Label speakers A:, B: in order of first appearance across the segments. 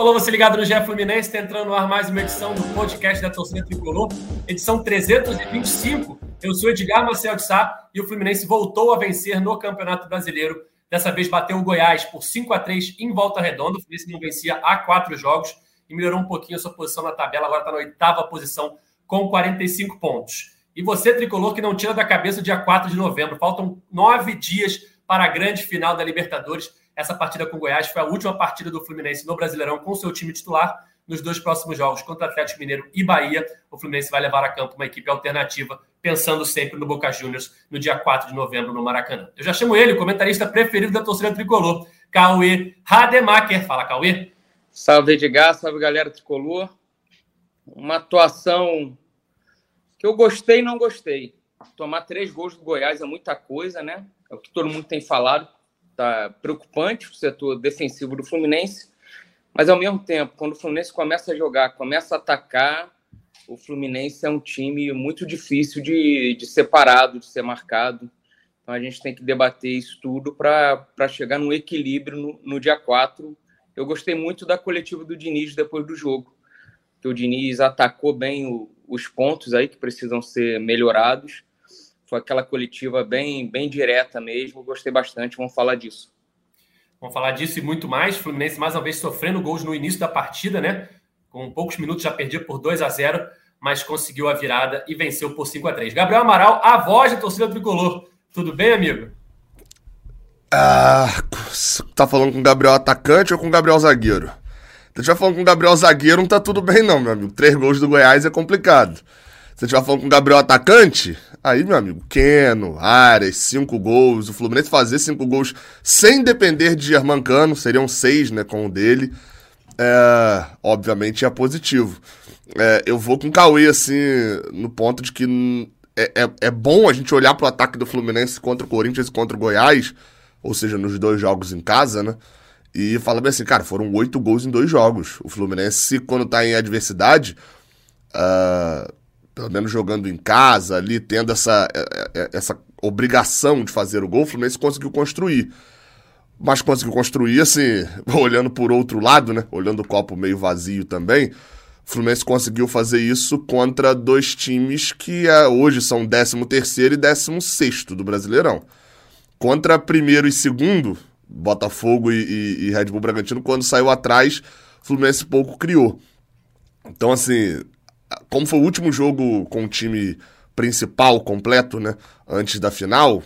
A: Tricolor, você ligado no GE Fluminense, está entrando no ar mais uma edição do podcast da torcida Tricolor, edição 325. Eu sou Edgar Marcel de Sá e o Fluminense voltou a vencer no Campeonato Brasileiro. Dessa vez bateu o Goiás por 5 a 3 em volta redonda. O Fluminense não vencia há quatro jogos e melhorou um pouquinho a sua posição na tabela, agora está na oitava posição com 45 pontos. E você, Tricolor, que não tira da cabeça o dia 4 de novembro, faltam nove dias para a grande final da Libertadores. Essa partida com o Goiás foi a última partida do Fluminense no Brasileirão com seu time titular. Nos dois próximos jogos contra Atlético Mineiro e Bahia, o Fluminense vai levar a campo uma equipe alternativa, pensando sempre no Boca Juniors no dia 4 de novembro no Maracanã. Eu já chamo ele, o comentarista preferido da torcida tricolor, Cauê Rademacher. Fala, Cauê.
B: Salve, Edgar, salve, galera tricolor. Uma atuação que eu gostei e não gostei. Tomar três gols do Goiás é muita coisa, né? É o que todo mundo tem falado tá preocupante o setor defensivo do Fluminense, mas ao mesmo tempo, quando o Fluminense começa a jogar, começa a atacar, o Fluminense é um time muito difícil de, de ser parado, de ser marcado. Então a gente tem que debater isso tudo para chegar num equilíbrio no, no dia 4. Eu gostei muito da coletiva do Diniz depois do jogo, que o Diniz atacou bem o, os pontos aí que precisam ser melhorados foi aquela coletiva bem, bem direta mesmo. Gostei bastante. Vamos falar disso.
A: Vamos falar disso e muito mais. Fluminense mais uma vez sofrendo gols no início da partida, né? Com poucos minutos já perdia por 2 a 0 mas conseguiu a virada e venceu por 5 a 3 Gabriel Amaral, a voz da torcida tricolor. Tudo bem, amigo?
C: Ah, tá falando com o Gabriel atacante ou com o Gabriel zagueiro? Se já falando com o Gabriel zagueiro, não tá tudo bem, não, meu amigo. Três gols do Goiás é complicado. Se estiver falando com o Gabriel atacante, aí, meu amigo, Keno, Ares, cinco gols. O Fluminense fazer cinco gols sem depender de Germancano, seriam seis, né, com o dele. É, obviamente é positivo. É, eu vou com o Cauê, assim, no ponto de que é, é, é bom a gente olhar pro ataque do Fluminense contra o Corinthians e contra o Goiás, ou seja, nos dois jogos em casa, né? E fala bem assim, cara, foram oito gols em dois jogos. O Fluminense, quando tá em adversidade, uh, pelo menos jogando em casa ali, tendo essa, é, é, é, essa obrigação de fazer o gol, o Fluminense conseguiu construir. Mas conseguiu construir, assim, olhando por outro lado, né? Olhando o copo meio vazio também. O Fluminense conseguiu fazer isso contra dois times que hoje são 13 terceiro e 16 do Brasileirão. Contra primeiro e segundo, Botafogo e, e, e Red Bull Bragantino, quando saiu atrás, o Fluminense pouco criou. Então, assim, como foi o último jogo com o time principal completo, né? Antes da final,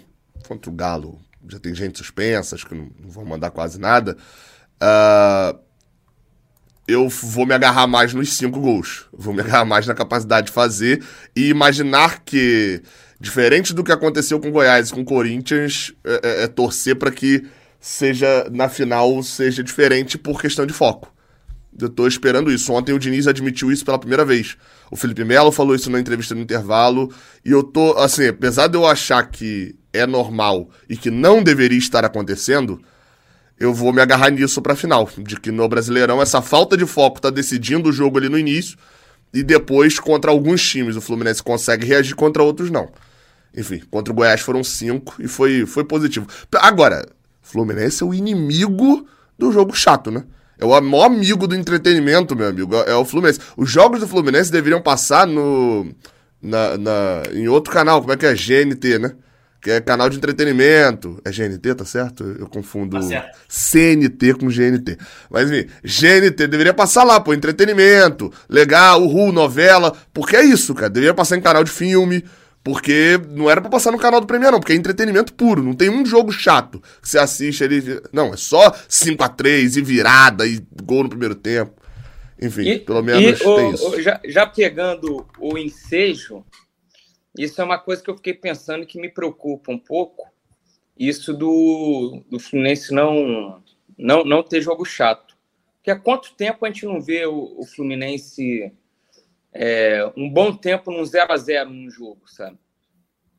C: contra o Galo, já tem gente suspensa, acho que não, não vão mandar quase nada. Uh, eu vou me agarrar mais nos cinco gols. Vou me agarrar mais na capacidade de fazer e imaginar que, diferente do que aconteceu com Goiás e com Corinthians, é, é, é torcer para que seja na final seja diferente por questão de foco. Eu tô esperando isso. Ontem o Diniz admitiu isso pela primeira vez. O Felipe Melo falou isso na entrevista no intervalo. E eu tô, assim, apesar de eu achar que é normal e que não deveria estar acontecendo, eu vou me agarrar nisso pra final. De que no Brasileirão essa falta de foco tá decidindo o jogo ali no início. E depois, contra alguns times, o Fluminense consegue reagir, contra outros não. Enfim, contra o Goiás foram cinco e foi, foi positivo. Agora, Fluminense é o inimigo do jogo chato, né? É o maior amigo do entretenimento, meu amigo. É o Fluminense. Os jogos do Fluminense deveriam passar no. Na, na, em outro canal, como é que é? GNT, né? Que é canal de entretenimento. É GNT, tá certo? Eu confundo tá certo. CNT com GNT. Mas enfim, GNT deveria passar lá, pô, entretenimento, legal, uhul, novela. Porque é isso, cara. Deveria passar em canal de filme. Porque não era para passar no canal do Premier, não, porque é entretenimento puro. Não tem um jogo chato que você assiste ali. Não, é só 5 a 3 e virada e gol no primeiro tempo. Enfim, e, pelo menos e, tem o, isso.
B: Já, já, pegando o ensejo, isso é uma coisa que eu fiquei pensando que me preocupa um pouco. Isso do, do Fluminense não, não, não ter jogo chato. Porque há quanto tempo a gente não vê o, o Fluminense é, um bom tempo num 0 a 0 no jogo, sabe?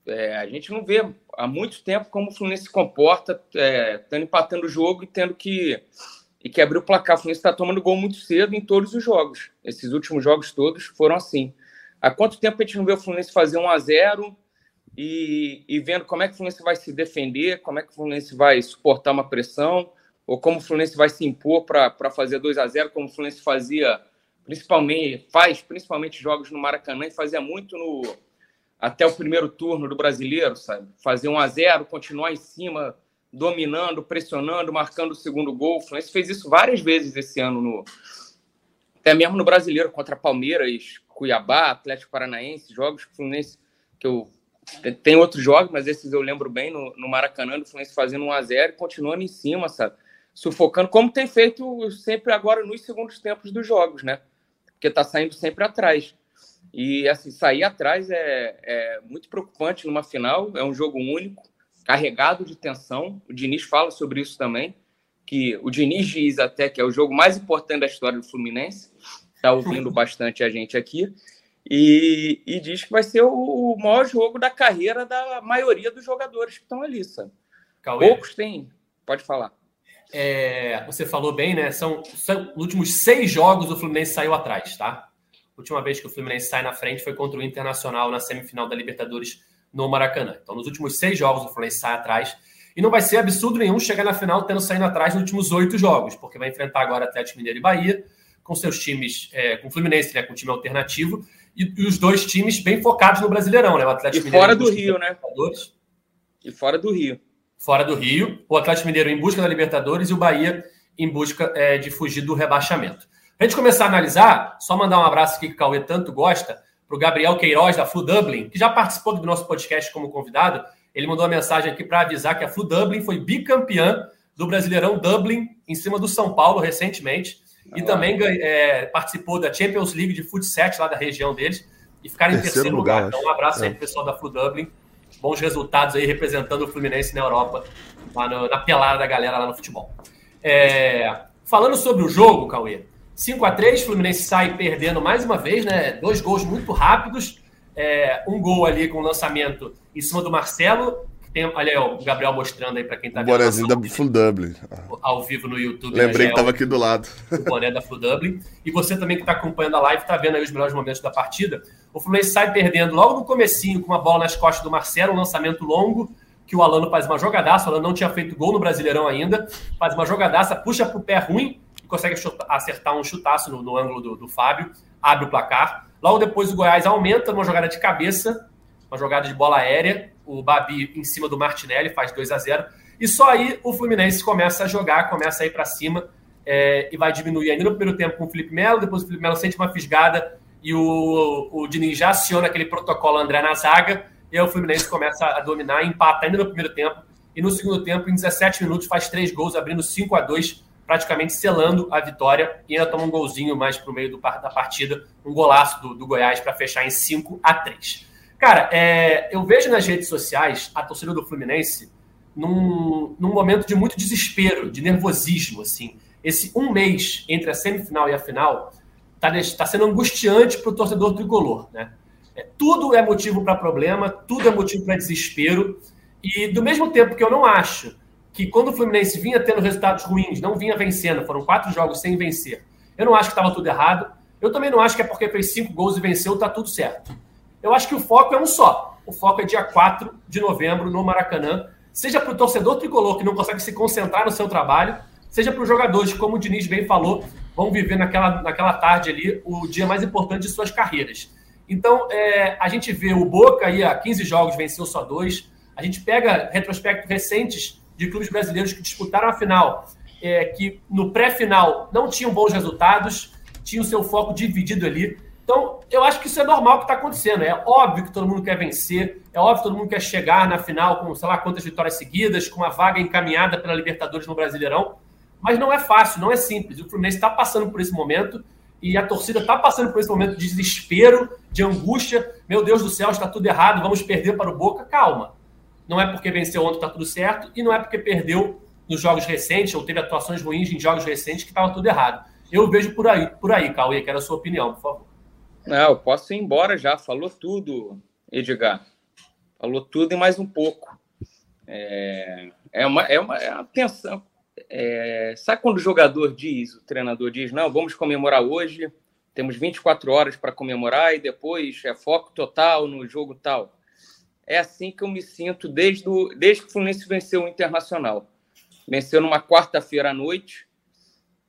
B: É, a gente não vê há muito tempo como o Fluminense se comporta, é, estando empatando o jogo e tendo que, e que abrir o placar. O Fluminense está tomando gol muito cedo em todos os jogos. Esses últimos jogos todos foram assim. Há quanto tempo a gente não vê o Fluminense fazer 1 a 0 e, e vendo como é que o Fluminense vai se defender, como é que o Fluminense vai suportar uma pressão, ou como o Fluminense vai se impor para fazer 2 a 0 como o Fluminense fazia, principalmente, faz principalmente jogos no Maracanã e fazia muito no até o primeiro turno do brasileiro, sabe? Fazer 1 a 0 continuar em cima, dominando, pressionando, marcando o segundo gol. O Fluminense fez isso várias vezes esse ano, no, até mesmo no brasileiro, contra Palmeiras, Cuiabá, Atlético Paranaense, jogos que o Fluminense, que eu tem outros jogos, mas esses eu lembro bem no, no Maracanã, do Fluminense fazendo 1 a 0 e continuando em cima, sabe? Sufocando, como tem feito sempre agora nos segundos tempos dos jogos, né? Porque tá saindo sempre atrás. E assim, sair atrás é, é muito preocupante numa final, é um jogo único, carregado de tensão. O Diniz fala sobre isso também, que o Diniz diz até que é o jogo mais importante da história do Fluminense. Está ouvindo bastante a gente aqui. E, e, diz que vai ser o, o, maior jogo da carreira da maioria dos jogadores que estão ali, sabe? Cauê. Poucos têm. Pode falar.
A: É, você falou bem, né? São, são nos últimos seis jogos o Fluminense saiu atrás, tá? Última vez que o Fluminense sai na frente foi contra o Internacional na semifinal da Libertadores no Maracanã. Então, nos últimos seis jogos o Fluminense sai atrás. E não vai ser absurdo nenhum chegar na final tendo saído atrás nos últimos oito jogos, porque vai enfrentar agora Atlético Mineiro e Bahia, com seus times, é, com o Fluminense, né, com o time alternativo, e, e, os dois times bem focados no Brasileirão, né? O
B: Atlético e Mineiro. Fora do Rio, né? E fora do Rio.
A: Fora do Rio. O Atlético Mineiro em busca da Libertadores e o Bahia em busca é, de fugir do rebaixamento. Para a gente começar a analisar, só mandar um abraço aqui que o Cauê tanto gosta, para o Gabriel Queiroz, da Flu Dublin, que já participou do nosso podcast como convidado. Ele mandou uma mensagem aqui para avisar que a Flu Dublin foi bicampeã do Brasileirão Dublin em cima do São Paulo recentemente. E também é, participou da Champions League de futsal lá da região deles e ficaram em terceiro, terceiro lugar. lugar. Então, um abraço é. aí pro pessoal da Flu Dublin. Bons resultados aí representando o Fluminense na Europa, lá no, na pelada da galera lá no futebol. É, falando sobre o jogo, Cauê, 5 a 3 Fluminense sai perdendo mais uma vez, né? Dois gols muito rápidos. É, um gol ali com o lançamento em cima do Marcelo, tem, olha aí, o Gabriel mostrando aí para quem tá
C: vendo. O bonezinho da Full Dublin.
A: Ao vivo no YouTube.
C: Lembrei né, que tava aqui do lado.
A: O boné da Full Dublin. E você também que está acompanhando a live, está vendo aí os melhores momentos da partida. O Fluminense sai perdendo logo no comecinho com uma bola nas costas do Marcelo, um lançamento longo, que o Alano faz uma jogadaça. O Alano não tinha feito gol no Brasileirão ainda. Faz uma jogadaça, puxa pro pé ruim e consegue acertar um chutaço no, no ângulo do, do Fábio. Abre o placar. Logo depois o Goiás aumenta numa jogada de cabeça, uma jogada de bola aérea o Babi em cima do Martinelli, faz 2 a 0 E só aí o Fluminense começa a jogar, começa a ir para cima é, e vai diminuir ainda no primeiro tempo com o Felipe Melo. Depois o Felipe Melo sente uma fisgada e o, o Diniz já aciona aquele protocolo André na zaga. E aí o Fluminense começa a dominar, empata ainda no primeiro tempo. E no segundo tempo, em 17 minutos, faz três gols, abrindo 5 a 2 praticamente selando a vitória. E ainda toma um golzinho mais para o meio do, da partida, um golaço do, do Goiás para fechar em 5 a 3 Cara, é, eu vejo nas redes sociais a torcida do Fluminense num, num momento de muito desespero, de nervosismo, assim. Esse um mês entre a semifinal e a final está tá sendo angustiante para o torcedor tricolor, né? É, tudo é motivo para problema, tudo é motivo para desespero. E do mesmo tempo que eu não acho que quando o Fluminense vinha tendo resultados ruins, não vinha vencendo, foram quatro jogos sem vencer, eu não acho que estava tudo errado. Eu também não acho que é porque fez cinco gols e venceu, tá tudo certo. Eu acho que o foco é um só. O foco é dia 4 de novembro no Maracanã. Seja para o torcedor tricolor que não consegue se concentrar no seu trabalho, seja para os jogadores, como o Diniz bem falou, vão viver naquela, naquela tarde ali o dia mais importante de suas carreiras. Então, é, a gente vê o Boca aí há 15 jogos, venceu só dois. A gente pega retrospectos recentes de clubes brasileiros que disputaram a final, é, que no pré-final não tinham bons resultados, tinham seu foco dividido ali. Então, eu acho que isso é normal que está acontecendo. É óbvio que todo mundo quer vencer, é óbvio que todo mundo quer chegar na final com sei lá quantas vitórias seguidas, com uma vaga encaminhada pela Libertadores no Brasileirão. Mas não é fácil, não é simples. O Fluminense está passando por esse momento e a torcida está passando por esse momento de desespero, de angústia. Meu Deus do céu, está tudo errado, vamos perder para o Boca. Calma. Não é porque venceu ontem está tudo certo e não é porque perdeu nos jogos recentes ou teve atuações ruins em jogos recentes que estava tudo errado. Eu vejo por aí, por aí, Cauê, quero a sua opinião, por favor.
B: Não, eu posso ir embora já. Falou tudo, Edgar. Falou tudo e mais um pouco. É, é, uma, é, uma, é uma tensão. É, sabe quando o jogador diz, o treinador diz, não, vamos comemorar hoje, temos 24 horas para comemorar e depois é foco total no jogo tal. É assim que eu me sinto desde, desde que o Fluminense venceu o Internacional. Venceu numa quarta-feira à noite.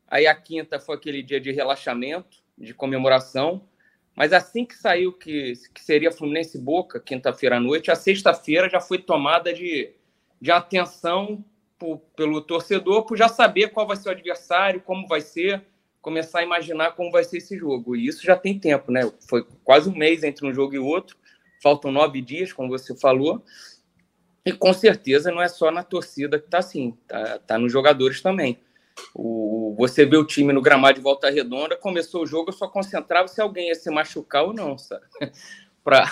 B: Aí a quinta foi aquele dia de relaxamento, de comemoração. Mas assim que saiu que, que seria Fluminense Boca, quinta-feira à noite, a sexta-feira já foi tomada de, de atenção por, pelo torcedor, por já saber qual vai ser o adversário, como vai ser, começar a imaginar como vai ser esse jogo. E isso já tem tempo, né? Foi quase um mês entre um jogo e outro, faltam nove dias, como você falou. E com certeza não é só na torcida que está assim, tá, tá nos jogadores também. O, você vê o time no gramado de volta redonda, começou o jogo, eu só concentrava se alguém ia se machucar ou não, sabe? pra,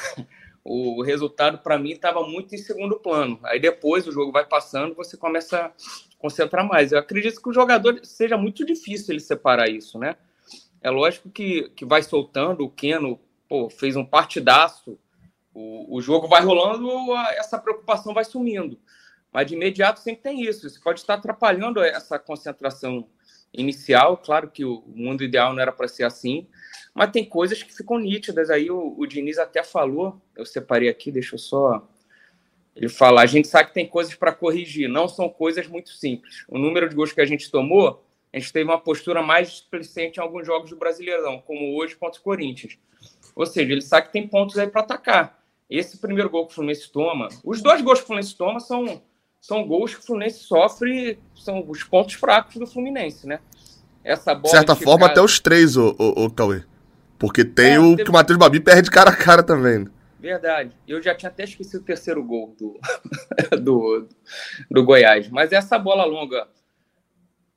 B: o resultado, para mim, estava muito em segundo plano. Aí depois o jogo vai passando, você começa a concentrar mais. Eu acredito que o jogador seja muito difícil ele separar isso, né? É lógico que, que vai soltando, o Keno pô, fez um partidaço, o, o jogo vai rolando, essa preocupação vai sumindo. Mas de imediato sempre tem isso. Isso pode estar atrapalhando essa concentração inicial. Claro que o mundo ideal não era para ser assim, mas tem coisas que ficam nítidas. Aí o, o Diniz até falou, eu separei aqui, deixa eu só ele falar. A gente sabe que tem coisas para corrigir, não são coisas muito simples. O número de gols que a gente tomou, a gente teve uma postura mais displicente em alguns jogos do Brasileirão, como hoje contra o Corinthians. Ou seja, ele sabe que tem pontos aí para atacar. Esse primeiro gol que o Fluminense toma, os dois gols que o Fluminense toma são são gols que o Fluminense sofre, são os pontos fracos do Fluminense, né?
C: Essa bola. De certa forma, até os três, o, o, o Cauê. Porque tem é, o teve... que o Matheus Babi perde cara a cara também.
B: Verdade. Eu já tinha até esquecido o terceiro gol do, do, do Goiás. Mas essa bola longa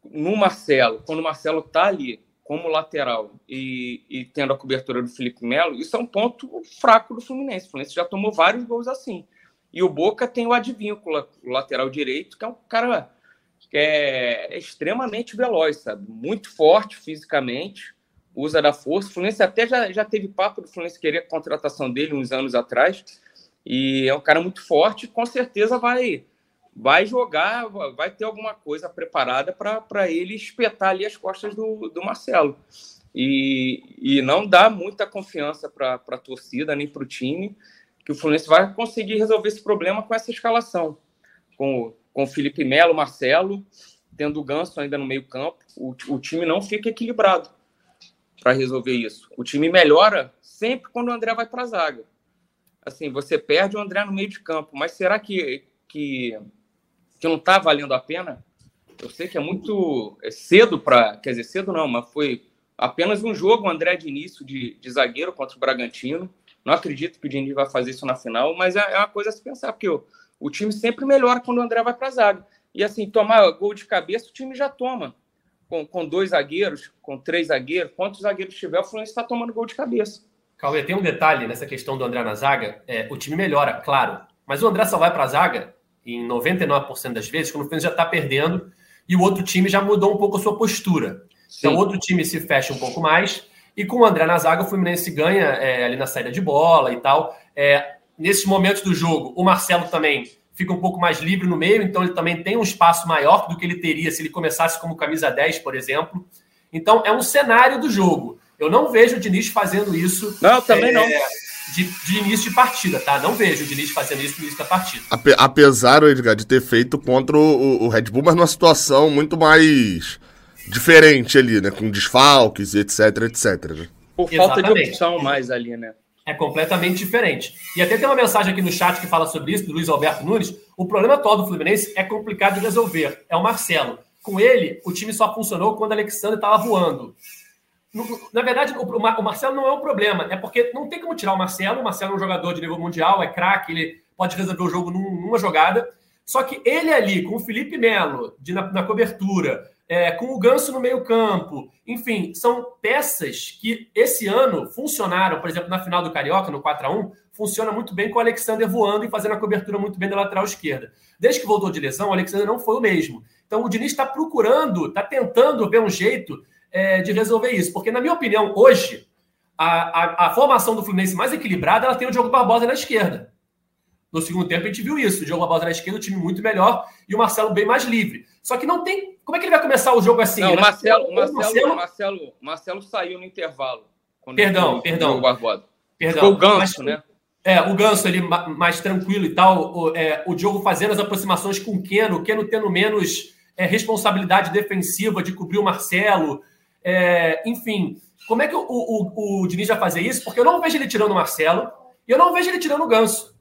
B: no Marcelo, quando o Marcelo tá ali como lateral e, e tendo a cobertura do Felipe Melo, isso é um ponto fraco do Fluminense. O Fluminense já tomou vários gols assim. E o Boca tem o Advíncula, o lateral direito, que é um cara que é extremamente veloz, sabe? Muito forte fisicamente, usa da força. O Fluminense até já, já teve papo do Fluminense querer a contratação dele uns anos atrás. E é um cara muito forte, com certeza vai vai jogar, vai ter alguma coisa preparada para ele espetar ali as costas do, do Marcelo. E, e não dá muita confiança para a torcida nem para o time que o Fluminense vai conseguir resolver esse problema com essa escalação. Com, com o Felipe Melo, Marcelo, tendo o Ganso ainda no meio-campo, o, o time não fica equilibrado para resolver isso. O time melhora sempre quando o André vai para a zaga. Assim, você perde o André no meio de campo, mas será que, que, que não está valendo a pena? Eu sei que é muito é cedo para. Quer dizer, cedo não, mas foi apenas um jogo, o André de início de, de zagueiro contra o Bragantino. Não acredito que o Diniz vai fazer isso na final, mas é, é uma coisa a se pensar, porque o, o time sempre melhora quando o André vai para a zaga. E assim, tomar gol de cabeça, o time já toma. Com, com dois zagueiros, com três zagueiros, quantos zagueiros tiver, o Fluminense está tomando gol de cabeça.
A: Cauê, tem um detalhe nessa questão do André na zaga. É, o time melhora, claro. Mas o André só vai para a zaga, em 99% das vezes, quando o Fluminense já está perdendo e o outro time já mudou um pouco a sua postura. Sim. Então, o outro time se fecha um pouco mais e com o André na zaga, o Fluminense ganha é, ali na saída de bola e tal. É, nesses momentos do jogo, o Marcelo também fica um pouco mais livre no meio, então ele também tem um espaço maior do que ele teria se ele começasse como camisa 10, por exemplo. Então, é um cenário do jogo. Eu não vejo o Diniz fazendo isso.
B: Não, também é, não.
A: De, de, início de partida, tá? Não vejo o Diniz fazendo isso no início da partida.
C: Apesar, Edgar, de ter feito contra o, o Red Bull, mas numa situação muito mais diferente ali, né? Com desfalques, etc, etc. Né?
B: Por falta Exatamente. de opção mais ali, né?
A: É completamente diferente. E até tem uma mensagem aqui no chat que fala sobre isso, do Luiz Alberto Nunes. O problema atual do Fluminense é complicado de resolver. É o Marcelo. Com ele, o time só funcionou quando o Alexandre estava voando. Na verdade, o Marcelo não é um problema. É porque não tem como tirar o Marcelo. O Marcelo é um jogador de nível mundial, é craque, ele pode resolver o jogo numa jogada. Só que ele ali, com o Felipe Melo de, na, na cobertura, é, com o Ganso no meio-campo. Enfim, são peças que esse ano funcionaram, por exemplo, na final do Carioca, no 4 a 1 funciona muito bem com o Alexander voando e fazendo a cobertura muito bem da lateral esquerda. Desde que voltou de lesão, o Alexander não foi o mesmo. Então o Diniz está procurando, está tentando ver um jeito é, de resolver isso. Porque, na minha opinião, hoje, a, a, a, formação do Fluminense mais equilibrada ela tem o Diogo Barbosa na esquerda. No segundo tempo, a gente viu isso. O Diogo Barbosa na esquerda, o time muito melhor e o Marcelo bem mais livre. Só que não tem. Como é que ele vai começar o jogo assim?
B: Não, o Marcelo, Marcelo, Marcelo, Marcelo, Marcelo saiu no intervalo.
A: Perdão, perdão.
B: O Barbosa.
A: Perdão. Ficou o Ganso, mas, né? É, o Ganso ali mais tranquilo e tal. O, é, o Diogo fazendo as aproximações com o Keno, o Keno tendo menos é, responsabilidade defensiva de cobrir o Marcelo. É, enfim, como é que o, o, o Diniz vai fazer isso? Porque eu não vejo ele tirando o Marcelo e eu não vejo ele tirando o Ganso.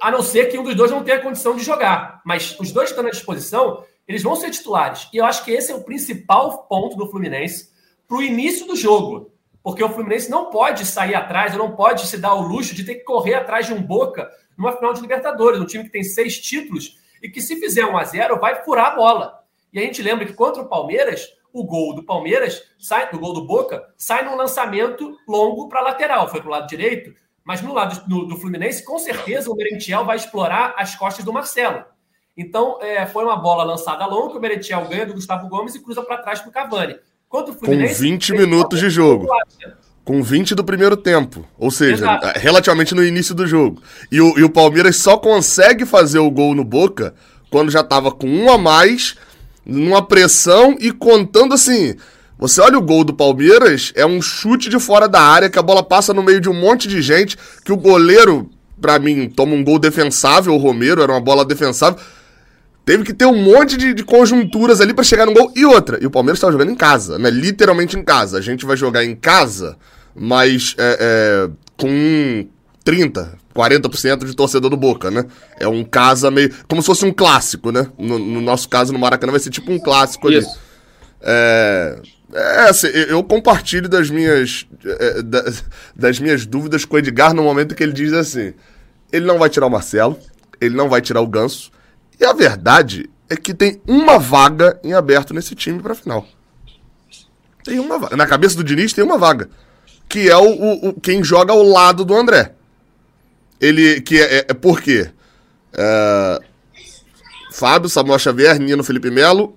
A: A não ser que um dos dois não tenha condição de jogar. Mas os dois estão à disposição, eles vão ser titulares. E eu acho que esse é o principal ponto do Fluminense para o início do jogo. Porque o Fluminense não pode sair atrás, não pode se dar o luxo de ter que correr atrás de um Boca numa final de Libertadores, um time que tem seis títulos e que, se fizer um a 0 vai furar a bola. E a gente lembra que contra o Palmeiras, o gol do Palmeiras, sai do gol do Boca, sai num lançamento longo para a lateral, foi para o lado direito, mas no lado do, do, Fluminense, com certeza o Merentiel vai explorar as costas do Marcelo. Então, é, foi uma bola lançada longa, que o Merentiel ganha do Gustavo Gomes e cruza para trás para o Cavani.
C: Contra o Fluminense, Com 20 minutos de jogo. Com 20 do primeiro tempo. Ou seja, Exato. relativamente no início do jogo. E o, e o Palmeiras só consegue fazer o gol no Boca quando já estava com um a mais, numa pressão e contando assim. Você olha o gol do Palmeiras, é um chute de fora da área, que a bola passa no meio de um monte de gente, que o goleiro, para mim, toma um gol defensável, o Romero, era uma bola defensável. Teve que ter um monte de, de conjunturas ali para chegar no gol. E outra, e o Palmeiras estava jogando em casa, né? Literalmente em casa. A gente vai jogar em casa, mas é, é, com 30, 40% de torcedor do Boca, né? É um casa meio. Como se fosse um clássico, né? No, no nosso caso, no Maracanã, vai ser tipo um clássico ali. Isso. É. É, assim, eu compartilho das minhas, é, das minhas dúvidas com o Edgar no momento que ele diz assim: ele não vai tirar o Marcelo, ele não vai tirar o Ganso, e a verdade é que tem uma vaga em aberto nesse time pra final. Tem uma vaga. Na cabeça do Diniz tem uma vaga. Que é o, o, o quem joga ao lado do André. Ele. Que é, é, é por quê? É, Fábio, Samuel Xavier, Nino Felipe Melo,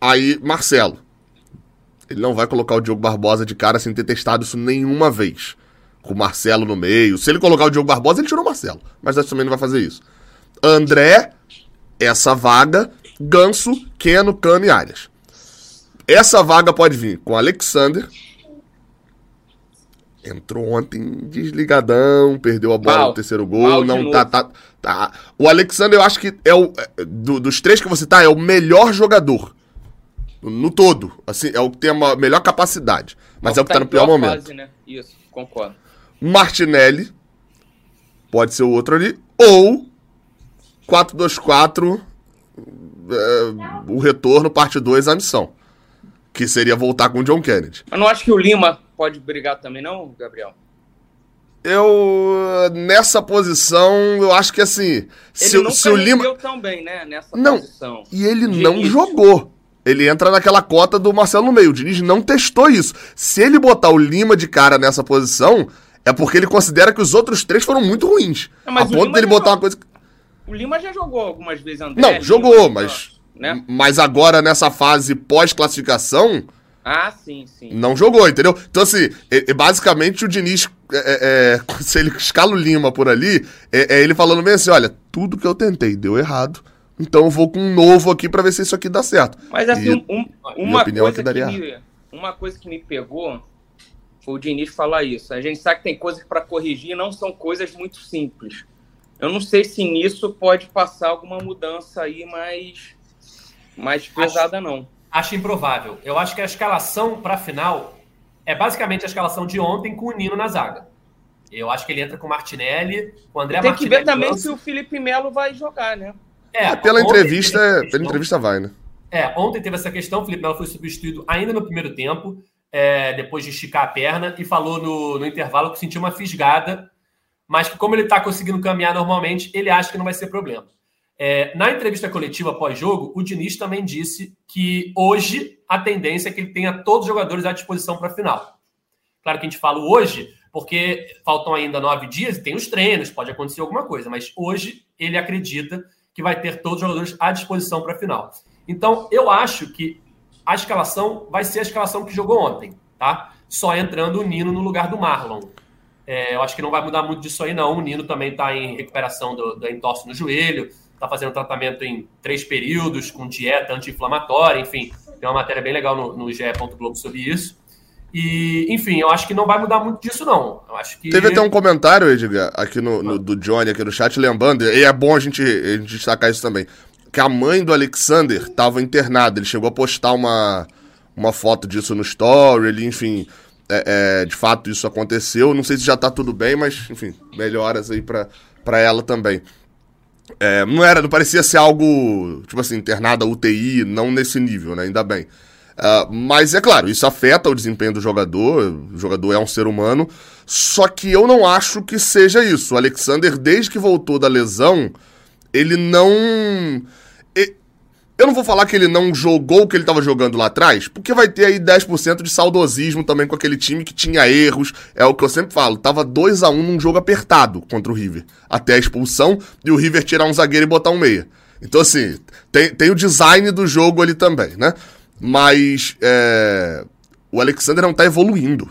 C: aí Marcelo. Ele não vai colocar o Diogo Barbosa de cara sem ter testado isso nenhuma vez. Com o Marcelo no meio. Se ele colocar o Diogo Barbosa, ele tirou o Marcelo. Mas acho também não vai fazer isso. André, essa vaga, Ganso, Keno, Cano e Arias. Essa vaga pode vir com Alexander. Entrou ontem desligadão, perdeu a bola Mal. no terceiro gol, Mal não tá, tá, tá. O Alexander, eu acho que é o é, do, dos três que você tá, é o melhor jogador no todo. Assim, é o que tem a melhor capacidade, mas é o que tá, tá no pior momento. Fase, né?
B: Isso, concordo.
C: Martinelli pode ser o outro ali ou 424, é, o retorno, parte 2, a missão. Que seria voltar com o John Kennedy.
B: Mas não acho que o Lima pode brigar também, não, Gabriel?
C: Eu, nessa posição, eu acho que assim. Ele se, se o Lima.
B: tão bem, né? Nessa
C: não,
B: posição.
C: E ele não início. jogou. Ele entra naquela cota do Marcelo no meio. O Diniz não testou isso. Se ele botar o Lima de cara nessa posição, é porque ele considera que os outros três foram muito ruins. Não, a ponto dele botar uma coisa.
B: O Lima já jogou algumas vezes, André.
C: Não, jogou, mas. Né? Mas agora nessa fase pós-classificação.
B: Ah, sim, sim.
C: Não jogou, entendeu? Então, assim, é, é basicamente o Diniz, é, é, é se ele escala o Lima por ali, é, é, ele falando bem assim: olha, tudo que eu tentei deu errado. Então eu vou com um novo aqui para ver se isso aqui dá certo.
B: Mas assim, e, um, uma, coisa que, que me, uma coisa que me pegou foi o Diniz falar isso. A gente sabe que tem coisas para corrigir não são coisas muito simples. Eu não sei se nisso pode passar alguma mudança aí mais, mais pesada,
A: acho,
B: não.
A: Acho improvável. Eu acho que a escalação para a final é basicamente a escalação de ontem com o Nino na zaga. Eu acho que ele entra com o Martinelli, com o André
B: Tem
A: Martinelli.
B: Tem que ver também se o Felipe Melo vai jogar, né?
C: É, é pela entrevista, pela entrevista vai, né?
A: É, ontem teve essa questão, o Felipe Melo foi substituído ainda no primeiro tempo, é, depois de esticar a perna, e falou no, no intervalo que sentiu uma fisgada mas que como ele está conseguindo caminhar normalmente, ele acha que não vai ser problema. É, na entrevista coletiva pós-jogo, o Diniz também disse que hoje a tendência é que ele tenha todos os jogadores à disposição para a final. Claro que a gente fala hoje, porque faltam ainda nove dias e tem os treinos, pode acontecer alguma coisa, mas hoje ele acredita que vai ter todos os jogadores à disposição para a final. Então, eu acho que a escalação vai ser a escalação que jogou ontem, tá? Só entrando o Nino no lugar do Marlon. É, eu acho que não vai mudar muito disso aí, não. O Nino também está em recuperação do, da entorse no joelho, está fazendo tratamento em três períodos, com dieta anti-inflamatória, enfim. Tem uma matéria bem legal no, no GE. Globo sobre isso. E, enfim, eu acho que não vai mudar muito disso, não. Eu acho que...
C: Teve até um comentário, Edgar, aqui no, no, do Johnny, aqui no chat, lembrando, e é bom a gente, a gente destacar isso também. que a mãe do Alexander estava internada. Ele chegou a postar uma, uma foto disso no story, ele, enfim, é, é, de fato isso aconteceu. Não sei se já tá tudo bem, mas, enfim, melhoras aí pra ela também. É, não era, não parecia ser algo, tipo assim, internada UTI, não nesse nível, né? Ainda bem. Uh, mas é claro, isso afeta o desempenho do jogador. O jogador é um ser humano. Só que eu não acho que seja isso. O Alexander, desde que voltou da lesão, ele não. Eu não vou falar que ele não jogou o que ele estava jogando lá atrás, porque vai ter aí 10% de saudosismo também com aquele time que tinha erros. É o que eu sempre falo. Tava 2 a 1 num jogo apertado contra o River. Até a expulsão e o River tirar um zagueiro e botar um meia. Então, assim, tem, tem o design do jogo ali também, né? Mas é, o Alexander não tá evoluindo.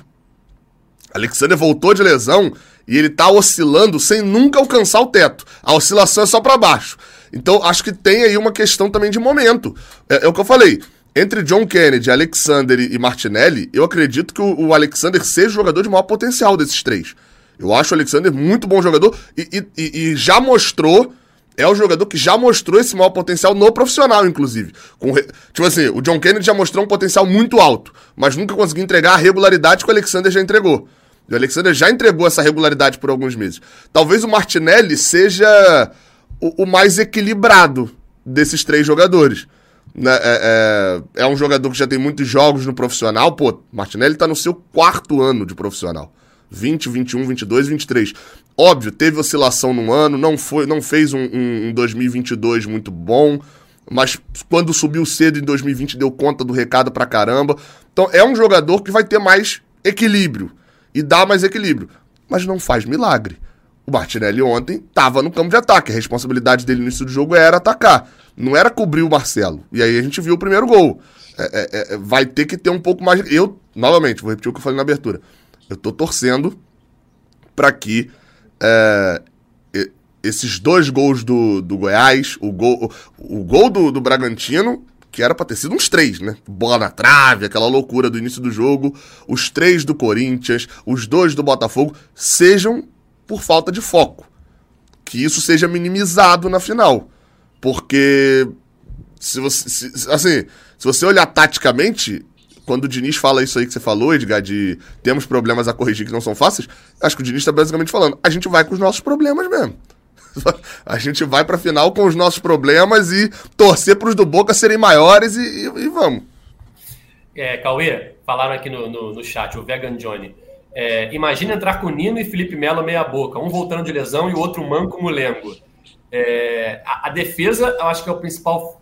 C: Alexander voltou de lesão e ele tá oscilando sem nunca alcançar o teto. A oscilação é só para baixo. Então, acho que tem aí uma questão também de momento. É, é o que eu falei. Entre John Kennedy, Alexander e Martinelli, eu acredito que o, o, Alexander seja o jogador de maior potencial desses três. Eu acho o Alexander muito bom jogador e, e, e já mostrou é o jogador que já mostrou esse maior potencial no profissional, inclusive. Com, tipo assim, o John Kennedy já mostrou um potencial muito alto, mas nunca conseguiu entregar a regularidade que o Alexander já entregou. E o Alexander já entregou essa regularidade por alguns meses. Talvez o Martinelli seja o, o mais equilibrado desses três jogadores. Né? É, é, é, um jogador que já tem muitos jogos no profissional. Pô, Martinelli tá no seu quarto ano de profissional. 20, 21, 22, 23. Óbvio, teve oscilação no ano, não foi, não fez um, um, um 2022 muito bom, mas quando subiu cedo em 2020 deu conta do recado pra caramba. Então é um jogador que vai ter mais equilíbrio e dá mais equilíbrio, mas não faz milagre. O Martinelli ontem estava no campo de ataque, a responsabilidade dele no início do jogo era atacar, não era cobrir o Marcelo. E aí a gente viu o primeiro gol. É, é, é, vai ter que ter um pouco mais. Eu, novamente, vou repetir o que eu falei na abertura. Eu tô torcendo para que é, esses dois gols do, do Goiás, o gol, o, o gol do, do Bragantino, que era pra ter sido uns três, né? Bola na trave, aquela loucura do início do jogo, os três do Corinthians, os dois do Botafogo, sejam por falta de foco. Que isso seja minimizado na final. Porque se você. Se, assim, se você olhar taticamente, quando o Diniz fala isso aí que você falou, Edgar, de temos problemas a corrigir que não são fáceis, acho que o Diniz está basicamente falando, a gente vai com os nossos problemas mesmo. A gente vai pra final com os nossos problemas e torcer pros do Boca serem maiores e, e, e vamos.
A: É, Cauê, falaram aqui no, no, no chat, o Vegan Johnny. É, imagina entrar com Nino e Felipe Melo meia boca, um voltando de lesão e o outro manco mulengo. É, a, a, defesa, eu acho que é o principal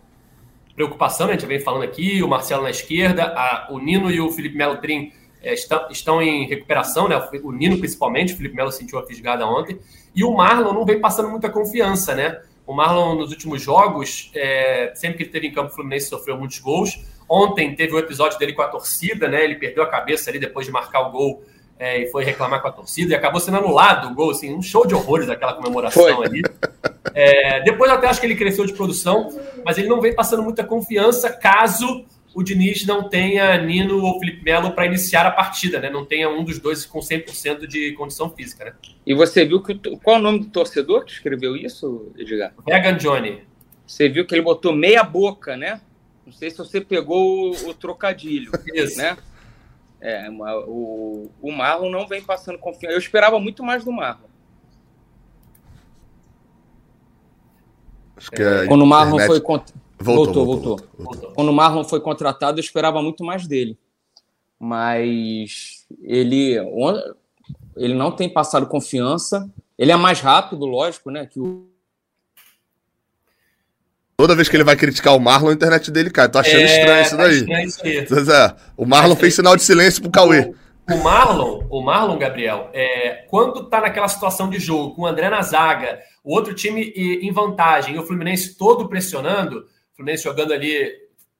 A: preocupação, né? a gente vem falando aqui, o Marcelo na esquerda, a, o Nino e o Felipe Melo Trim é, estão, estão em recuperação, né? O Nino principalmente, o Felipe Melo sentiu a fisgada ontem, e o Marlon não vem passando muita confiança, né? O Marlon, nos últimos jogos, é, sempre que ele teve em campo, o Fluminense sofreu muitos gols. Ontem teve o um episódio dele com a torcida, né? Ele perdeu a cabeça ali depois de marcar o gol é, e foi reclamar com a torcida e acabou sendo anulado o gol, assim, um show de horrores aquela comemoração foi. ali. É, depois até acho que ele cresceu de produção, mas ele não vem passando muita confiança caso o Diniz não tenha Nino ou Felipe Melo para iniciar a partida, né? Não tenha um dos dois com 100% de condição física, né?
B: E você viu que qual é o nome do torcedor que escreveu isso, Edgar?
A: Vegan Johnny.
B: Você viu que ele botou meia boca, né? Não sei se você pegou o, o trocadilho, isso. né? É, o, o Marlon não vem passando confiança. Eu esperava muito mais do Marlon. É, Quando o Marlon internet... foi. Cont... Voltou voltou voltou, voltou, voltou, Quando o Marlon foi contratado, eu esperava muito mais dele. Mas ele, ele não tem passado confiança. Ele é mais rápido, lógico, né? Que o
C: Toda vez que ele vai criticar o Marlon, a internet dele cai. Tô achando é, estranho isso daí. Estranho isso é, o Marlon fez sinal de silêncio pro Cauê.
A: O, o Marlon, o Marlon, Gabriel, é, quando tá naquela situação de jogo, com o André na zaga, o outro time em vantagem e o Fluminense todo pressionando, o Fluminense jogando ali,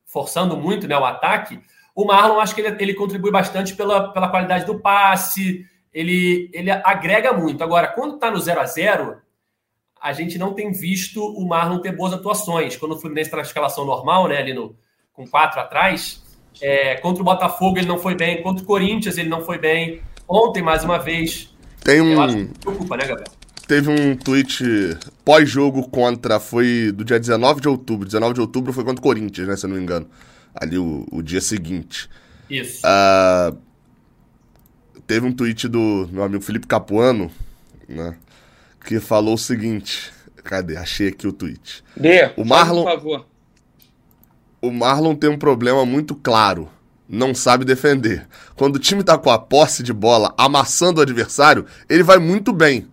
A: forçando muito né, o ataque, o Marlon acho que ele, ele contribui bastante pela, pela qualidade do passe, ele, ele agrega muito. Agora, quando tá no 0 a 0 a gente não tem visto o Marlon ter boas atuações. Quando o Fluminense está na escalação normal, né, ali no, com quatro atrás, é, contra o Botafogo ele não foi bem, contra o Corinthians ele não foi bem. Ontem, mais uma vez.
C: Tem um. preocupa, né, Gabriel? teve um tweet pós-jogo contra. Foi do dia 19 de outubro. 19 de outubro foi contra o Corinthians, né? Se eu não me engano. Ali o, o dia seguinte.
A: Isso.
C: Uh, teve um tweet do meu amigo Felipe Capuano, né? Que falou o seguinte. Cadê? Achei aqui o tweet.
B: Dê, o Marlon, por favor.
C: O Marlon tem um problema muito claro. Não sabe defender. Quando o time tá com a posse de bola amassando o adversário, ele vai muito bem.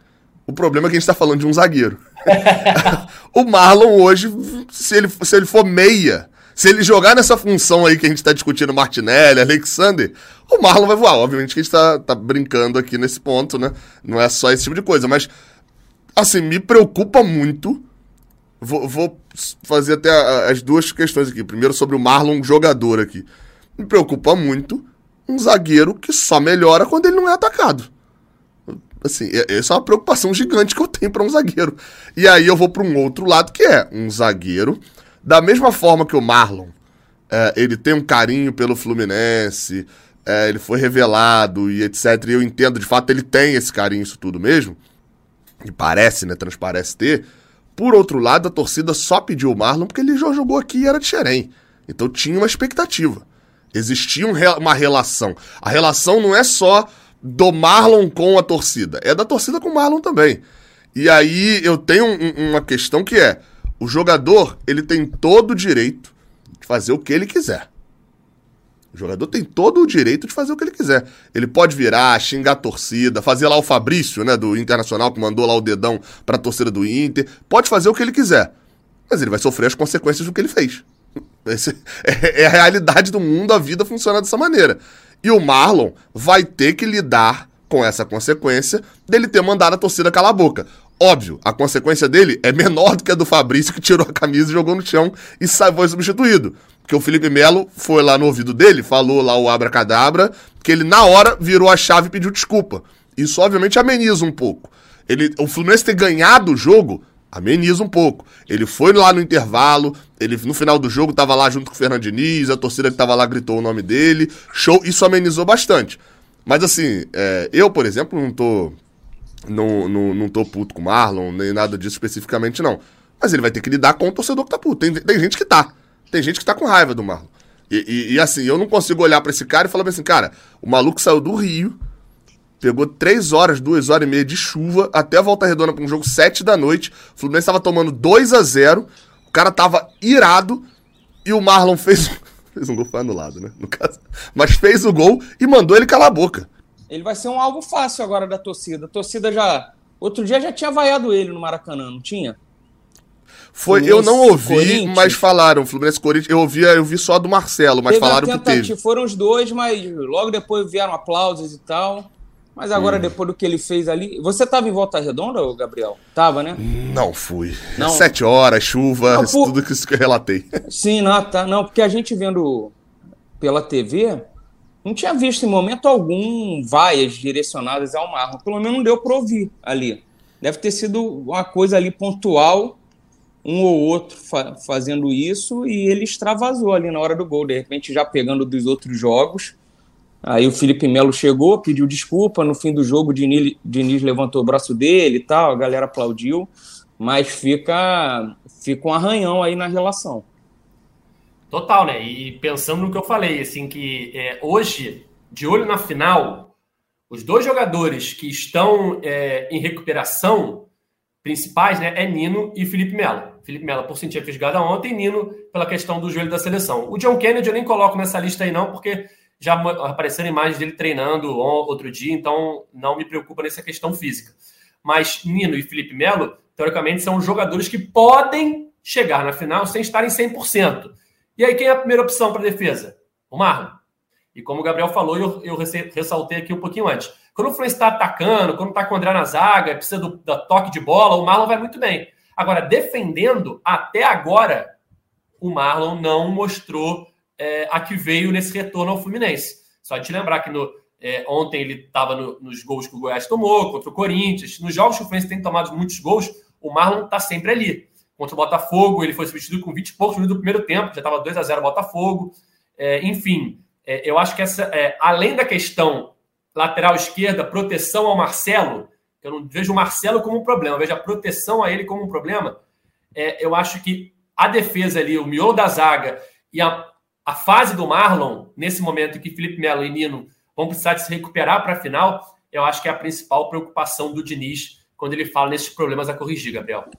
C: O problema é que a gente tá falando de um zagueiro. o Marlon hoje, se ele, se ele for meia, se ele jogar nessa função aí que a gente tá discutindo, Martinelli, Alexander, o Marlon vai voar. Obviamente que a gente tá, tá brincando aqui nesse ponto, né? Não é só esse tipo de coisa, mas assim, me preocupa muito. Vou, vou fazer até as duas questões aqui. Primeiro sobre o Marlon jogador aqui. Me preocupa muito um zagueiro que só melhora quando ele não é atacado. Assim, essa é uma preocupação gigante que eu tenho para um zagueiro. E aí eu vou para um outro lado que é um zagueiro da mesma forma que o Marlon, é, ele tem um carinho pelo Fluminense, é, ele foi revelado e etc. E eu entendo, de fato, ele tem esse carinho, isso tudo mesmo e parece, né, transparece ter. Por outro lado, a torcida só pediu o Marlon porque ele já jogou aqui e era de Xerém. Então tinha uma expectativa. Existia uma relação. A relação não é só do Marlon com a torcida, é da torcida com o Marlon também. E aí eu tenho um, uma questão que é: o jogador ele tem todo o direito de fazer o que ele quiser. O jogador tem todo o direito de fazer o que ele quiser. Ele pode virar, xingar a torcida, fazer lá o Fabrício, né, do Internacional, que mandou lá o dedão pra torcida do Inter. Pode fazer o que ele quiser. Mas ele vai sofrer as consequências do que ele fez. Esse é, é a realidade do mundo, a vida funciona dessa maneira. E o Marlon vai ter que lidar com essa consequência dele ter mandado a torcida calar a boca. Óbvio, a consequência dele é menor do que a do Fabrício, que tirou a camisa e jogou no chão e foi substituído. Porque o Felipe Melo foi lá no ouvido dele, falou lá o abracadabra, que ele na hora virou a chave e pediu desculpa. Isso obviamente ameniza um pouco. Ele, o Fluminense ter ganhado o jogo ameniza um pouco. Ele foi lá no intervalo, ele no final do jogo tava lá junto com o Fernando Diniz, a torcida que tava lá gritou o nome dele, show, isso amenizou bastante. Mas assim, é, eu, por exemplo, não tô não, não, não tô puto com o Marlon, nem nada disso especificamente, não. Mas ele vai ter que lidar com o torcedor que tá puto. Tem, tem gente que tá. Tem gente que tá com raiva do Marlon. E, e, e assim, eu não consigo olhar para esse cara e falar assim, cara, o maluco saiu do Rio, pegou três horas, duas horas e meia de chuva, até a volta redonda pra um jogo sete da noite. O Fluminense tava tomando 2 a 0 o cara tava irado e o Marlon fez, fez um gol, foi anulado, né? No caso. Mas fez o gol e mandou ele calar a boca.
B: Ele vai ser um alvo fácil agora da torcida. A torcida já. Outro dia já tinha vaiado ele no Maracanã, não tinha?
C: Foi, Fluminense, eu não ouvi, mas falaram. Fluminense Corinthians, eu ouvi, eu vi só do Marcelo, mas teve falaram que teve.
B: Foram os dois, mas logo depois vieram aplausos e tal. Mas agora, hum. depois do que ele fez ali. Você estava em volta redonda, Gabriel? Tava, né?
C: Não fui. Não. Sete horas, chuva, não, por... tudo que eu relatei.
B: Sim, não, tá. Não, porque a gente vendo pela TV, não tinha visto em momento algum vaias direcionadas ao Marlon. Pelo menos não deu para ouvir ali. Deve ter sido uma coisa ali pontual, um ou outro fa fazendo isso, e ele extravasou ali na hora do gol, de repente já pegando dos outros jogos. Aí o Felipe Melo chegou, pediu desculpa. No fim do jogo, o Diniz, Diniz levantou o braço dele e tal, a galera aplaudiu, mas fica, fica um arranhão aí na relação.
A: Total, né? E pensando no que eu falei, assim, que é, hoje, de olho na final, os dois jogadores que estão é, em recuperação principais, né, é Nino e Felipe Melo. Felipe Melo por sentir a fisgada ontem, Nino pela questão do joelho da seleção. O John Kennedy eu nem coloco nessa lista aí não, porque já apareceram imagens dele treinando outro dia, então não me preocupa nessa questão física. Mas Nino e Felipe Melo, teoricamente, são jogadores que podem chegar na final sem estarem 100%. E aí, quem é a primeira opção para defesa? O Marlon. E como o Gabriel falou, eu, eu ressaltei aqui um pouquinho antes. Quando o Fluminense está atacando, quando está com o André na zaga, precisa do, do toque de bola, o Marlon vai muito bem. Agora, defendendo, até agora, o Marlon não mostrou é, a que veio nesse retorno ao Fluminense. Só de lembrar que no, é, ontem ele estava no, nos gols que o Goiás tomou, contra o Corinthians. Nos jogos que o Fluminense tem tomado muitos gols, o Marlon está sempre ali contra o Botafogo, ele foi substituído com 20 e poucos minutos do primeiro tempo, já estava 2 a 0 Botafogo. É, enfim, é, eu acho que essa, é, além da questão lateral esquerda, proteção ao Marcelo, eu não vejo o Marcelo como um problema, vejo a proteção a ele como um problema. É, eu acho que a defesa ali, o miolo da zaga e a, a fase do Marlon, nesse momento em que Felipe Melo e Nino vão precisar de se recuperar para a final, eu acho que é a principal preocupação do Diniz quando ele fala nesses problemas a corrigir, Gabriel.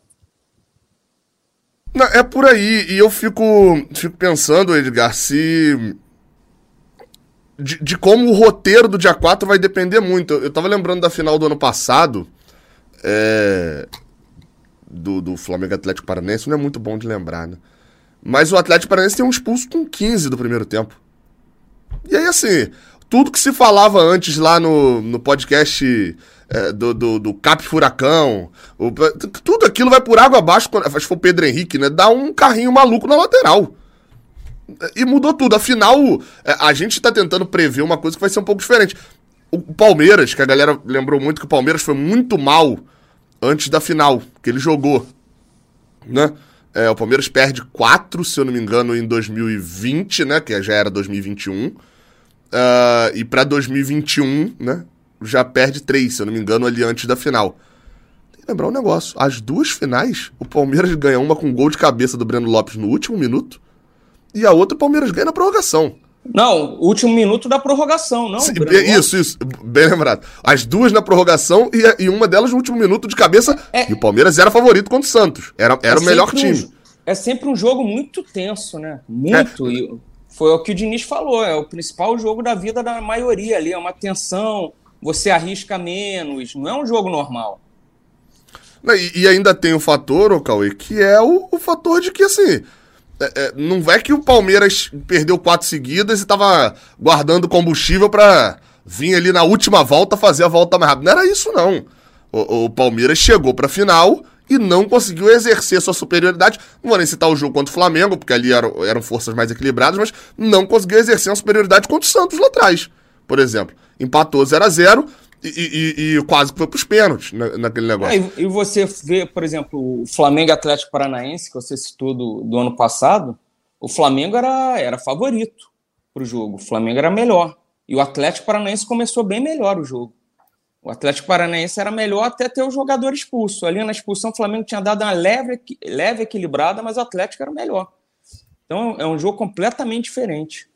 C: Não, é por aí, e eu fico, fico pensando, Edgar, se. De, de, como o roteiro do dia 4 vai depender muito. Eu tava lembrando da final do ano passado. É, do, do Flamengo Atlético Paranense, não é muito bom de lembrar, né? Mas o Atlético Paranense tem um expulso com 15 do primeiro tempo. E aí, assim, tudo que se falava antes lá no, no podcast é, do, do, do, Cap Furacão, o, tudo aquilo vai por água abaixo, acho que foi o Pedro Henrique, né? Dá um carrinho maluco na lateral. E mudou tudo. Afinal, é, a gente tá tentando prever uma coisa que vai ser um pouco diferente. O Palmeiras, que a galera lembrou muito que o Palmeiras foi muito mal antes da final, que ele jogou, né? É, o Palmeiras perde 4, se eu não me engano, em 2020, né? Que já era 2021. Uh, e para 2021, né? Já perde três, se eu não me engano, ali antes da final. Tem que lembrar um negócio: as duas finais, o Palmeiras ganha uma com gol de cabeça do Breno Lopes no último minuto, e a outra o Palmeiras ganha na prorrogação.
B: Não, último minuto da prorrogação, não. Sim,
C: isso, isso, bem lembrado. As duas na prorrogação e, e uma delas no último minuto de cabeça. É, e o Palmeiras era favorito contra o Santos. Era, era é o melhor time.
B: Um, é sempre um jogo muito tenso, né? Muito. É. E foi o que o Diniz falou, é o principal jogo da vida da maioria ali, é uma tensão, você arrisca menos, não é um jogo normal.
C: E, e ainda tem o fator, ô Cauê, que é o, o fator de que, assim, é, é, não é que o Palmeiras perdeu quatro seguidas e tava guardando combustível para vir ali na última volta fazer a volta mais rápida. Não era isso, não. O, o Palmeiras chegou pra final e não conseguiu exercer sua superioridade. Não vou nem citar o jogo contra o Flamengo, porque ali eram, eram forças mais equilibradas, mas não conseguiu exercer uma superioridade contra o Santos lá atrás, por exemplo. Empatou 0 a 0 e, e, e, quase foi para os pênaltis na, naquele negócio.
B: É, e, você vê, por exemplo, o Flamengo Atlético Paranaense, que você citou do, do ano passado, o Flamengo era, era favorito para o jogo, o Flamengo era melhor. E o Atlético Paranaense começou bem melhor o jogo. O Atlético Paranaense era melhor até ter o jogador expulso. Ali na expulsão, o Flamengo tinha dado uma leve, leve equilibrada, mas o Atlético era melhor. Então é um jogo completamente diferente.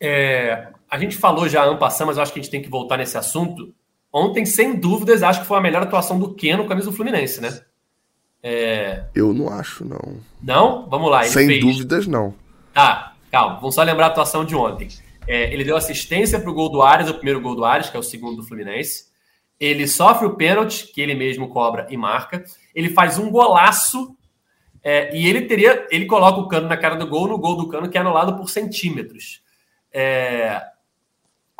A: É, a gente falou já ano passado, mas eu acho que a gente tem que voltar nesse assunto. Ontem, sem dúvidas, acho que foi a melhor atuação do Keno com a camisa do Fluminense, né?
C: É... Eu não acho, não.
A: Não? Vamos lá.
C: sem fez... dúvidas, não.
A: Tá, calma. Vamos só lembrar a atuação de ontem. É, ele deu assistência para o gol do Ares, o primeiro gol do Ares, que é o segundo do Fluminense. Ele sofre o pênalti, que ele mesmo cobra e marca. Ele faz um golaço é, e ele teria. Ele coloca o cano na cara do gol, no gol do cano, que é anulado por centímetros. É,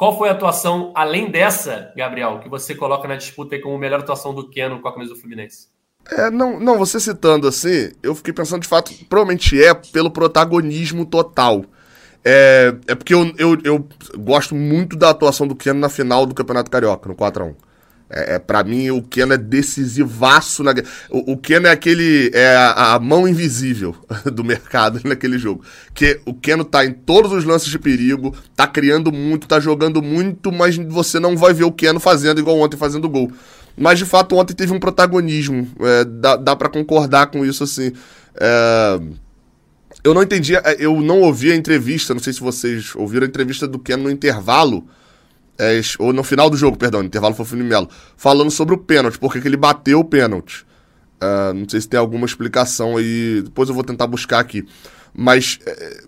A: qual foi a atuação, além dessa, Gabriel, que você coloca na disputa como melhor atuação do Keno com a camisa do Fluminense?
C: É, não, não, você citando assim, eu fiquei pensando de fato, provavelmente é pelo protagonismo total. É, é porque eu, eu, eu gosto muito da atuação do Keno na final do Campeonato Carioca, no 4x1. É, é, para mim, o Keno é decisivaço. Na... O, o Keno é aquele. É a, a, mão invisível do mercado naquele jogo. Que o Keno tá em todos os lances de perigo, tá criando muito, tá jogando muito, mas você não vai ver o Keno fazendo igual ontem fazendo gol. Mas de fato, ontem teve um protagonismo. É, dá dá para concordar com isso assim. É... Eu não entendi, é, eu não ouvi a entrevista, não sei se vocês ouviram a entrevista do Keno no intervalo é, ou no final do jogo, perdão, no intervalo foi o Felipe Melo, falando sobre o pênalti, porque que ele bateu o pênalti. Uh, não sei se tem alguma explicação aí, depois eu vou tentar buscar aqui. Mas, é,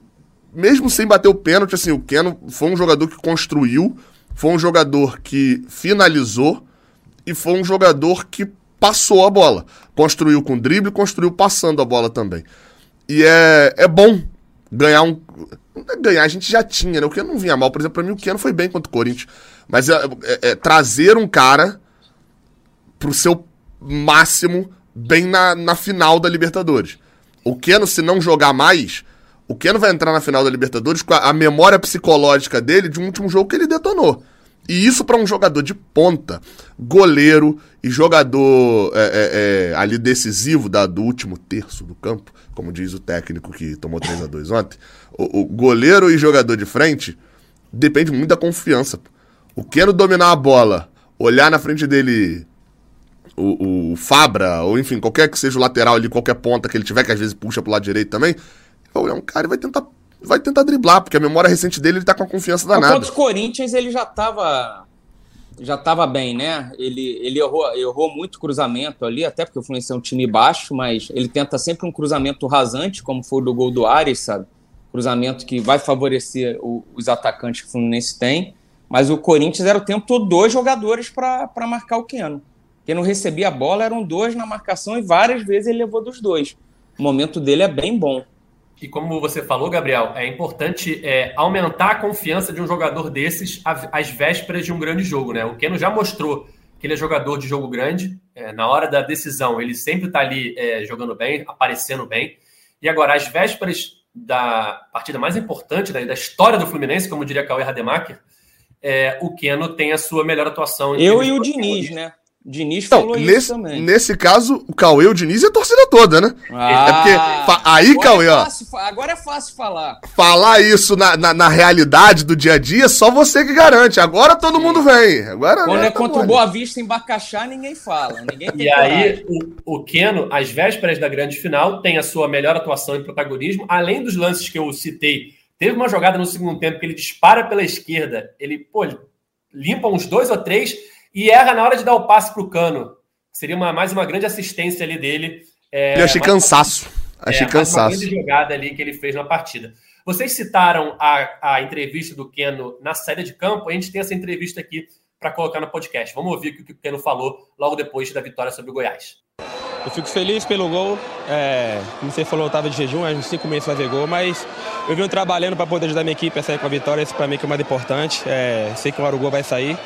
C: mesmo sem bater o pênalti, assim, o Keno foi um jogador que construiu, foi um jogador que finalizou e foi um jogador que passou a bola. Construiu com drible, construiu passando a bola também. E é, é bom ganhar um. É ganhar a gente já tinha, né? O Keno não vinha mal. Por exemplo, pra mim o Keno foi bem contra o Corinthians. Mas é, é, é trazer um cara pro seu máximo bem na, na final da Libertadores. O Keno, se não jogar mais, o Keno vai entrar na final da Libertadores com a, a memória psicológica dele de um último jogo que ele detonou. E isso para um jogador de ponta, goleiro e jogador é, é, é, ali decisivo da, do último terço do campo, como diz o técnico que tomou 3 a 2 ontem, o, o, goleiro e jogador de frente depende muito da confiança. O Keno dominar a bola, olhar na frente dele o, o Fabra, ou enfim, qualquer que seja o lateral ali, qualquer ponta que ele tiver, que às vezes puxa pro lado direito também, é um cara e vai tentar, vai tentar driblar, porque a memória recente dele ele tá com a confiança danada.
B: Contra o Corinthians ele já tava já estava bem, né? Ele, ele errou, errou muito cruzamento ali, até porque o Fluminense é um time baixo, mas ele tenta sempre um cruzamento rasante, como foi o do gol do Ares, sabe? Cruzamento que vai favorecer o, os atacantes que o Fluminense tem. Mas o Corinthians era o tempo todo dois jogadores para marcar o Keno. Quem não recebia a bola eram dois na marcação e várias vezes ele levou dos dois. O momento dele é bem bom.
A: E como você falou, Gabriel, é importante é, aumentar a confiança de um jogador desses às vésperas de um grande jogo, né? O Keno já mostrou que ele é jogador de jogo grande. É, na hora da decisão, ele sempre está ali é, jogando bem, aparecendo bem. E agora, às vésperas da partida mais importante né, da história do Fluminense, como diria Cauê Rademacher, é, o Keno tem a sua melhor atuação.
B: Eu e o Diniz, né? Diniz então, falou
C: nesse,
B: isso também.
C: Nesse caso, o Cauê, o Diniz e a torcida toda, né?
B: Ah,
C: é porque. Aí,
B: agora
C: Cauê,
B: é
C: ó.
B: Fácil, agora é fácil falar.
C: Falar isso na, na, na, realidade do dia a dia, só você que garante. Agora todo Sim. mundo vem. Agora,
B: Quando é tá contra o Boa Vista em Bacaxá, ninguém fala. Ninguém
A: e aí, o, o Keno, às vésperas da grande final, tem a sua melhor atuação e protagonismo. Além dos lances que eu citei, teve uma jogada no segundo tempo que ele dispara pela esquerda. Ele, pô, ele limpa uns dois ou três e erra na hora de dar o passe para o Cano. Seria uma, mais uma grande assistência ali dele.
C: É, eu achei cansaço. Achei é, cansaço.
A: Uma grande jogada ali que ele fez na partida. Vocês citaram a, a entrevista do Keno na saída de campo. A gente tem essa entrevista aqui para colocar no podcast. Vamos ouvir o que o Keno falou logo depois da vitória sobre o Goiás.
D: Eu fico feliz pelo gol. É, como você falou, eu estava de jejum, uns cinco meses fazer gol, mas eu venho trabalhando para poder ajudar minha equipe a sair com a vitória. Isso para mim que é o mais importante. É, sei que uma hora o gol vai sair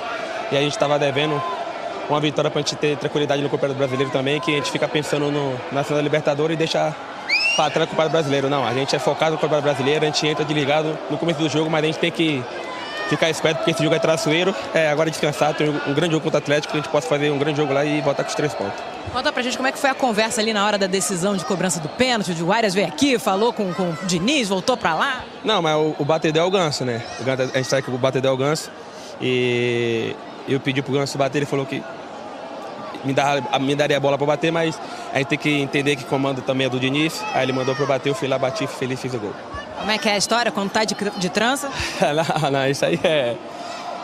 D: e a gente estava devendo uma vitória para a gente ter tranquilidade no Campeonato Brasileiro também, que a gente fica pensando no, na final da Libertadores e deixar para trás o Campeonato Brasileiro. Não, a gente é focado no Campeonato Brasileiro, a gente entra desligado no começo do jogo, mas a gente tem que ficar esperto porque esse jogo é traçoeiro. É, agora descansar, tem um grande jogo contra o Atlético, a gente possa fazer um grande jogo lá e voltar com os três pontos.
E: Conta pra gente como é que foi a conversa ali na hora da decisão de cobrança do pênalti. O Arias veio aqui, falou com, com o Diniz, voltou pra lá.
D: Não, mas o, o batedor é o Ganso, né? A gente sabe que o batedor é o Ganso. E eu pedi pro Ganso bater, ele falou que me, dar, me daria a bola para bater, mas a gente tem que entender que comando também é do Diniz. Aí ele mandou para bater, eu fui lá, bati, feliz, fiz o gol.
E: Como é que é a história quando tá de, de trança?
D: não, não, isso aí é.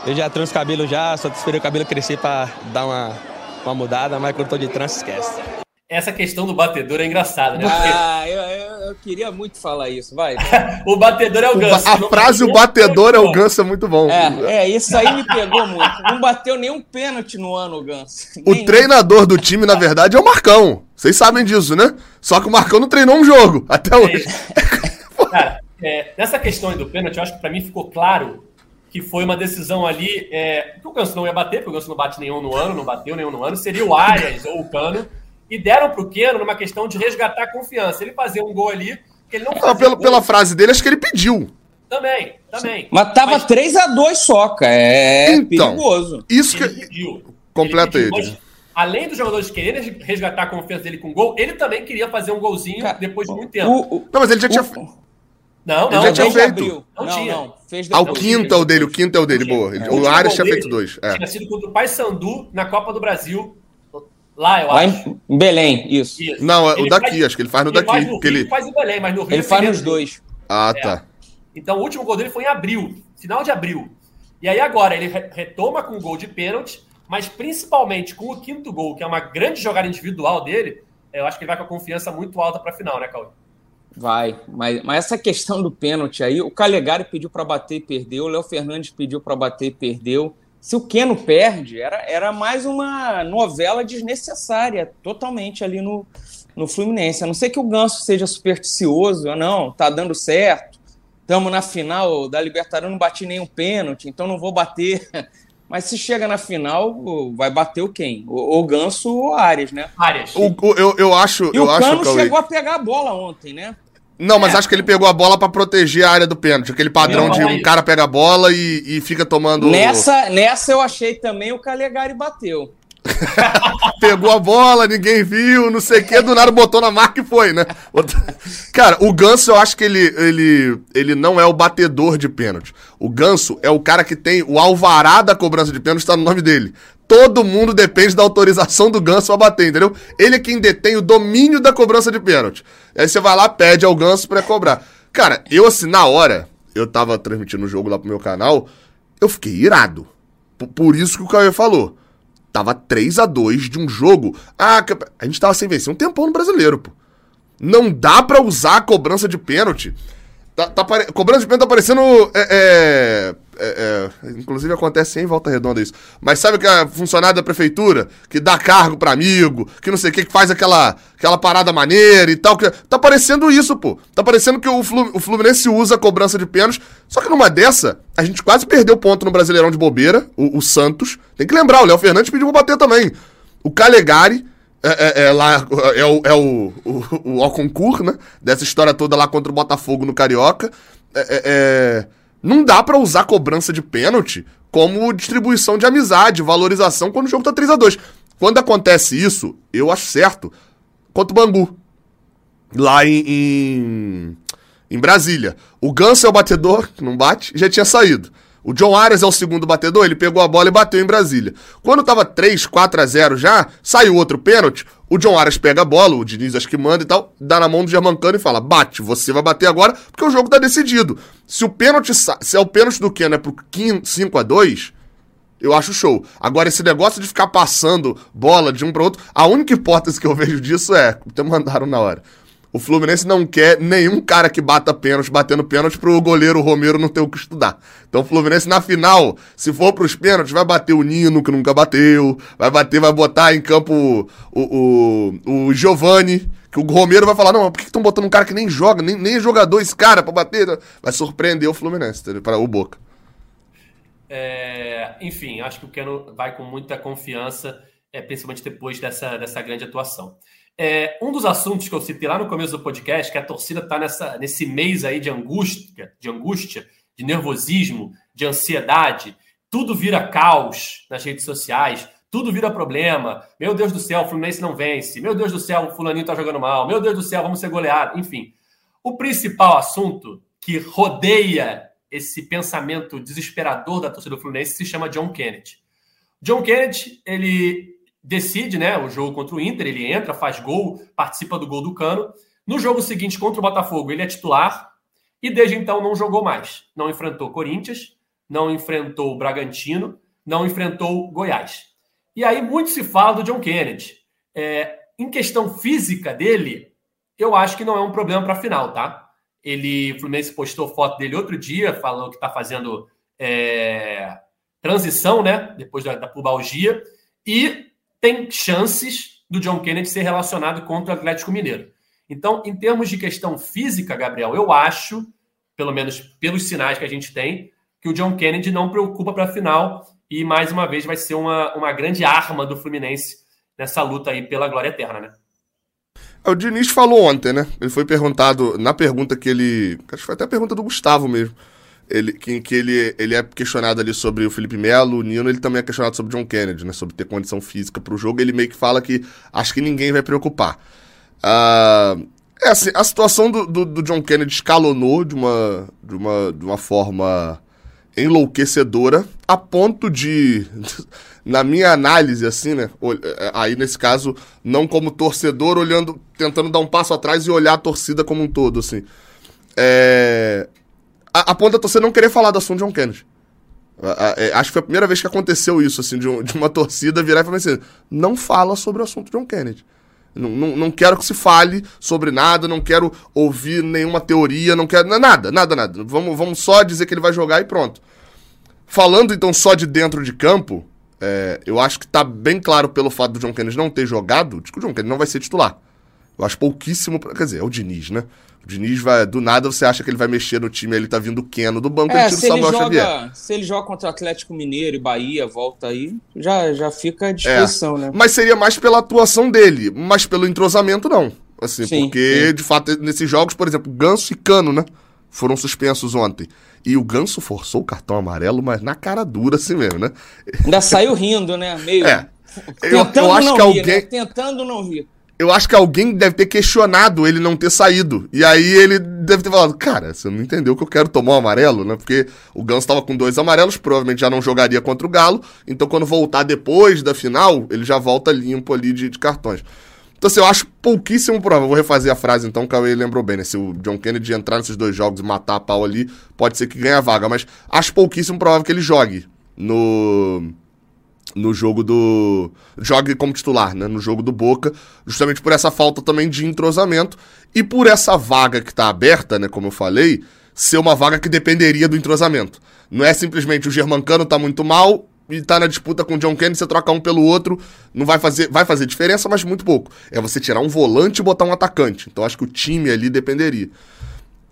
D: Eu já transo cabelo já, só esperei o cabelo crescer para dar uma, uma mudada, mas quando tô de trança, esquece
A: essa questão do batedor é engraçada, né?
B: Ah, eu, eu, eu, queria muito falar isso, vai.
A: o batedor é o ganso.
C: A frase o batedor é o ganso é muito bom.
B: É, é, isso aí me pegou muito. Não bateu nenhum pênalti no ano o ganso.
C: O treinador do time, na verdade, é o Marcão. Vocês sabem disso, né? Só que o Marcão não treinou um jogo, até hoje.
A: Cara, é, nessa questão aí do pênalti, eu acho que pra mim ficou claro que foi uma decisão ali é, que o Ganso não ia bater, porque o Ganso não bate nenhum no ano, não bateu nenhum no ano, seria o Arias ou o Cano e deram para o Keno numa questão de resgatar a confiança. Ele fazia um gol ali, que ele não
C: fazia. Ah, pela, pela frase dele, acho que ele pediu.
A: Também, também.
B: Mas tava mas... 3x2 soca. É então, perigoso.
C: Isso ele que. Pediu. Completa ele. Pediu, ele.
A: além dos jogadores quererem resgatar a confiança dele com gol, ele também queria fazer um golzinho Cara, depois de muito tempo. O,
C: o, não, mas ele já tinha.
A: Não,
C: não, ele já tinha feito.
B: Não, não, tinha. Não,
C: fez ah, o quinto é o dele, o quinto é o dele, boa. É. O Arias tinha feito dois.
A: É. Tinha sido contra o Paysandu na Copa do Brasil Lá, eu
B: Lá
A: acho.
B: em Belém, isso. isso.
C: Não, é o daqui, faz, acho que ele faz no
A: ele
C: daqui.
A: Faz no Rio, ele faz em Belém, mas no Rio.
B: Ele faz nos dois.
C: Ah, é. tá.
A: Então o último gol dele foi em abril, final de abril. E aí agora ele retoma com o gol de pênalti, mas principalmente com o quinto gol, que é uma grande jogada individual dele, eu acho que ele vai com a confiança muito alta para a final, né, Cauê?
B: Vai, mas, mas essa questão do pênalti aí, o Calegari pediu para bater e perdeu, o Léo Fernandes pediu para bater e perdeu se o Keno perde, era, era mais uma novela desnecessária, totalmente ali no, no Fluminense. A não ser que o Ganso seja supersticioso, ou não, tá dando certo, estamos na final da Libertadores, não bati nenhum pênalti, então não vou bater. Mas se chega na final, vai bater o quem? O, o Ganso ou o Arias, né?
A: Arias.
C: O, o, eu, eu acho.
B: E
C: eu
B: o
C: acho,
B: Cano chegou a pegar a bola ontem, né?
C: Não, mas é. acho que ele pegou a bola para proteger a área do pênalti. Aquele padrão de um cara pega a bola e, e fica tomando.
B: Nessa, nessa eu achei também o Calegari bateu.
C: Pegou a bola, ninguém viu, não sei o que, do nada botou na marca e foi, né? Cara, o Ganso, eu acho que ele, ele, ele não é o batedor de pênalti. O Ganso é o cara que tem o alvará da cobrança de pênalti, está no nome dele. Todo mundo depende da autorização do Ganso pra bater, entendeu? Ele é quem detém o domínio da cobrança de pênalti. Aí você vai lá, pede ao Ganso pra cobrar. Cara, eu assim, na hora, eu tava transmitindo o jogo lá pro meu canal, eu fiquei irado. Por, isso que o Cauê falou. Tava 3 a 2 de um jogo. Ah, a gente tava sem vencer um tempão no brasileiro, pô. Não dá pra usar a cobrança de pênalti. Tá, tá pare... Cobrança de pênalti tá parecendo. É, é, é, é, inclusive acontece em volta redonda isso. Mas sabe que a funcionária da prefeitura que dá cargo para amigo, que não sei o que, que faz aquela, aquela parada maneira e tal. Que, tá parecendo isso, pô. Tá parecendo que o, o Fluminense usa a cobrança de pênalti. Só que numa dessa, a gente quase perdeu ponto no Brasileirão de bobeira, o, o Santos. Tem que lembrar, o Léo Fernandes pediu pra bater também. O Calegari. É, é, é, lá, é, o, é o, o, o Alconcourt, né? Dessa história toda lá contra o Botafogo no Carioca. é, é, é não dá para usar cobrança de pênalti como distribuição de amizade, valorização quando o jogo tá 3 a 2 Quando acontece isso, eu acho certo. Contra o Bangu. Lá em, em, em Brasília. O Ganso é o batedor, que não bate, já tinha saído. O John Arias é o segundo batedor, ele pegou a bola e bateu em Brasília. Quando tava 3, 4 a 0 já, saiu outro pênalti, o John Arias pega a bola, o Diniz acho que manda e tal, dá na mão do Germancano e fala: bate, você vai bater agora, porque o jogo tá decidido. Se o pênalti, se é o pênalti do Ken é pro 5 a 2 eu acho show. Agora, esse negócio de ficar passando bola de um para outro, a única hipótese que eu vejo disso é, até mandaram na hora. O Fluminense não quer nenhum cara que bata pênalti, batendo pênalti pro goleiro Romero não ter o que estudar. Então o Fluminense na final, se for pros pênaltis, vai bater o Nino, que nunca bateu, vai bater, vai botar em campo o, o, o Giovani, que o Romero vai falar, não, por que estão botando um cara que nem joga, nem, nem é jogador esse cara pra bater? Vai surpreender o Fluminense, para o Boca.
A: É, enfim, acho que o Keno vai com muita confiança, é, principalmente depois dessa, dessa grande atuação. É, um dos assuntos que eu citei lá no começo do podcast, que a torcida está nesse mês aí de angústia, de angústia, de nervosismo, de ansiedade, tudo vira caos nas redes sociais, tudo vira problema. Meu Deus do céu, o Fluminense não vence. Meu Deus do céu, o fulaninho está jogando mal. Meu Deus do céu, vamos ser goleados. Enfim, o principal assunto que rodeia esse pensamento desesperador da torcida do Fluminense se chama John Kennedy. John Kennedy, ele decide né, o jogo contra o Inter, ele entra, faz gol, participa do gol do Cano. No jogo seguinte contra o Botafogo, ele é titular e desde então não jogou mais. Não enfrentou Corinthians, não enfrentou o Bragantino, não enfrentou Goiás. E aí muito se fala do John Kennedy. É, em questão física dele, eu acho que não é um problema para a final, tá? Ele, o Fluminense postou foto dele outro dia, falou que está fazendo é, transição, né? Depois da, da pubalgia. E tem chances do John Kennedy ser relacionado contra o Atlético Mineiro. Então, em termos de questão física, Gabriel, eu acho, pelo menos pelos sinais que a gente tem, que o John Kennedy não preocupa para a final e, mais uma vez, vai ser uma, uma grande arma do Fluminense nessa luta aí pela glória eterna, né?
C: É, o Diniz falou ontem, né? Ele foi perguntado, na pergunta que ele. Acho que foi até a pergunta do Gustavo mesmo ele, que, que ele, ele é questionado ali sobre o Felipe Melo, o Nino, ele também é questionado sobre John Kennedy, né? Sobre ter condição física para o jogo. Ele meio que fala que acho que ninguém vai preocupar. Uh, é assim, a situação do, do, do, John Kennedy escalonou de uma, de uma, de uma forma enlouquecedora, a ponto de, na minha análise, assim, né? É, aí nesse caso, não como torcedor, olhando, tentando dar um passo atrás e olhar a torcida como um todo, assim. É, a, a ponto da não querer falar do assunto John Kennedy. A, a, é, acho que foi a primeira vez que aconteceu isso, assim, de, um, de uma torcida virar e falar assim: não fala sobre o assunto John Kennedy. Não, não, não, quero que se fale sobre nada, não quero ouvir nenhuma teoria, não quero. Nada, nada, nada. Vamos, vamos só dizer que ele vai jogar e pronto. Falando então só de dentro de campo, é, eu acho que tá bem claro pelo fato do John Kennedy não ter jogado, de que o John Kennedy não vai ser titular. Eu acho pouquíssimo. Quer dizer, é o Diniz, né? O Diniz vai. Do nada você acha que ele vai mexer no time, ele tá vindo Keno do banco,
B: é, ele tira o Samuel joga, Xavier. Se ele joga contra o Atlético Mineiro e Bahia, volta aí, já, já fica à disposição,
C: é,
B: né?
C: Mas seria mais pela atuação dele, mas pelo entrosamento, não. Assim, sim, porque, sim. de fato, nesses jogos, por exemplo, Ganso e Cano, né? Foram suspensos ontem. E o Ganso forçou o cartão amarelo, mas na cara dura assim mesmo, né?
B: Ainda saiu rindo, né? Meio. É eu, eu acho que alguém. Rir, né? Tentando não rir
C: eu acho que alguém deve ter questionado ele não ter saído. E aí ele deve ter falado, cara, você não entendeu que eu quero tomar um amarelo, né? Porque o Ganso estava com dois amarelos, provavelmente já não jogaria contra o Galo. Então quando voltar depois da final, ele já volta limpo ali de, de cartões. Então assim, eu acho pouquíssimo provável. Vou refazer a frase então, que ele lembrou bem, né? Se o John Kennedy entrar nesses dois jogos e matar a pau ali, pode ser que ganhe a vaga. Mas acho pouquíssimo provável que ele jogue no no jogo do. Jogue como titular, né? No jogo do Boca, justamente por essa falta também de entrosamento e por essa vaga que está aberta, né? Como eu falei, ser uma vaga que dependeria do entrosamento. Não é simplesmente o Germancano tá muito mal e tá na disputa com o John Kennedy, você trocar um pelo outro, não vai fazer, vai fazer diferença, mas muito pouco. É você tirar um volante e botar um atacante. Então acho que o time ali dependeria.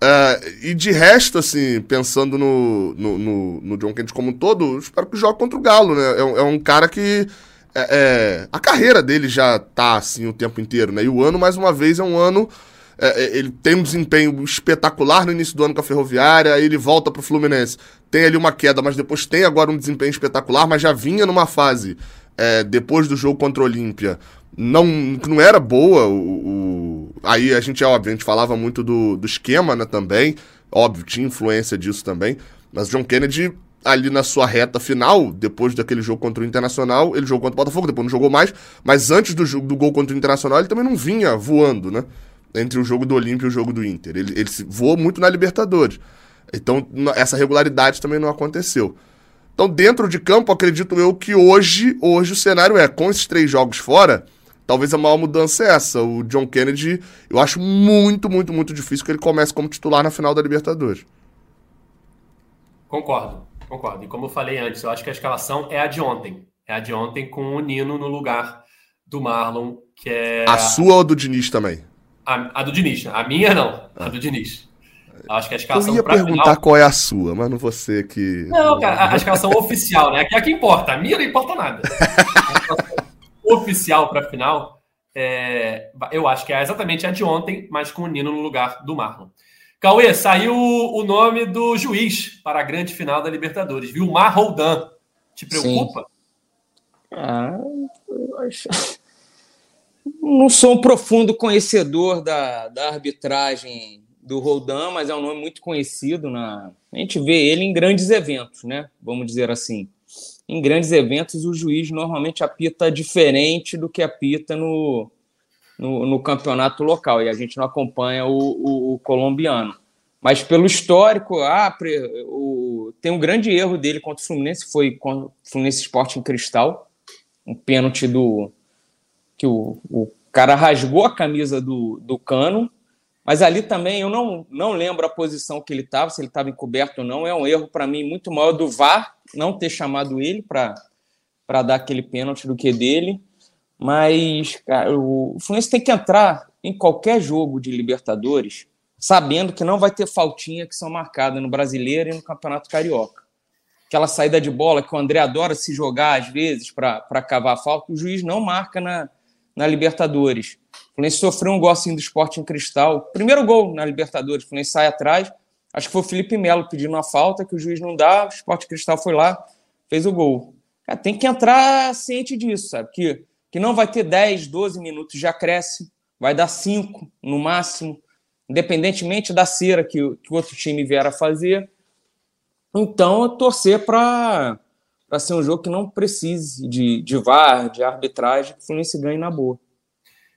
C: Uh, e de resto, assim, pensando no, no, no, no, John Kennedy como um todo, espero que jogue contra o Galo, né? É, é um cara que. É, é, a carreira dele já tá assim o tempo inteiro, né? E o ano, mais uma vez, é um ano. É, é ele tem um desempenho espetacular no início do ano com a Ferroviária, aí ele volta pro Fluminense. Tem ali uma queda, mas depois tem agora um desempenho espetacular, mas já vinha numa fase, é, depois do jogo contra o Olímpia, não, não era boa. O, o, aí a gente, obviamente, falava muito do, do esquema, né, também. Óbvio, tinha influência disso também. Mas John Kennedy, ali na sua reta final, depois daquele jogo contra o Internacional, ele jogou contra o Botafogo, depois não jogou mais. Mas antes do, do gol contra o Internacional, ele também não vinha voando, né? Entre o jogo do Olímpio e o jogo do Inter. Ele, ele voou muito na Libertadores. Então, essa regularidade também não aconteceu. Então, dentro de campo, acredito eu que hoje, hoje o cenário é, com esses três jogos fora, Talvez a maior mudança é essa. O John Kennedy, eu acho muito, muito, muito difícil que ele comece como titular na final da Libertadores.
A: Concordo, concordo. E como eu falei antes, eu acho que a escalação é a de ontem. É a de ontem com o Nino no lugar do Marlon, que é.
C: A sua ou do Diniz também?
A: A, a do Diniz. A minha não, a do Diniz. Eu acho que a escalação.
C: Eu ia perguntar final... qual é a sua, mas não você que.
A: Não, cara, a, a escalação oficial, né? Que é a que importa. A minha não importa nada. oficial para a final, é, eu acho que é exatamente a de ontem, mas com o Nino no lugar do Marlon. Cauê, saiu o nome do juiz para a grande final da Libertadores, Vilmar Roldan. Te preocupa?
B: Ah, não sou um profundo conhecedor da, da arbitragem do Roldan, mas é um nome muito conhecido. Na... A gente vê ele em grandes eventos, né? Vamos dizer assim em grandes eventos o juiz normalmente apita diferente do que apita no, no, no campeonato local, e a gente não acompanha o, o, o colombiano. Mas pelo histórico, ah, o, tem um grande erro dele contra o Fluminense, foi com o Fluminense Esporte em Cristal, um pênalti do que o, o cara rasgou a camisa do, do cano, mas ali também eu não, não lembro a posição que ele estava, se ele estava encoberto ou não. É um erro para mim muito maior do VAR não ter chamado ele para dar aquele pênalti do que dele. Mas cara, o Fluminense tem que entrar em qualquer jogo de Libertadores sabendo que não vai ter faltinha que são marcadas no Brasileiro e no Campeonato Carioca. Aquela saída de bola que o André adora se jogar às vezes para cavar a falta, o juiz não marca na, na Libertadores. O Fluminense sofreu um gol assim do esporte em cristal. Primeiro gol na Libertadores, o Fluminense sai atrás. Acho que foi o Felipe Melo pedindo uma falta, que o juiz não dá, o esporte cristal foi lá, fez o gol. Tem que entrar ciente disso, sabe? Que, que não vai ter 10, 12 minutos de acréscimo, vai dar 5 no máximo, independentemente da cera que, que o outro time vier a fazer. Então, torcer para ser um jogo que não precise de, de VAR, de arbitragem, que o Fluminense ganhe na boa.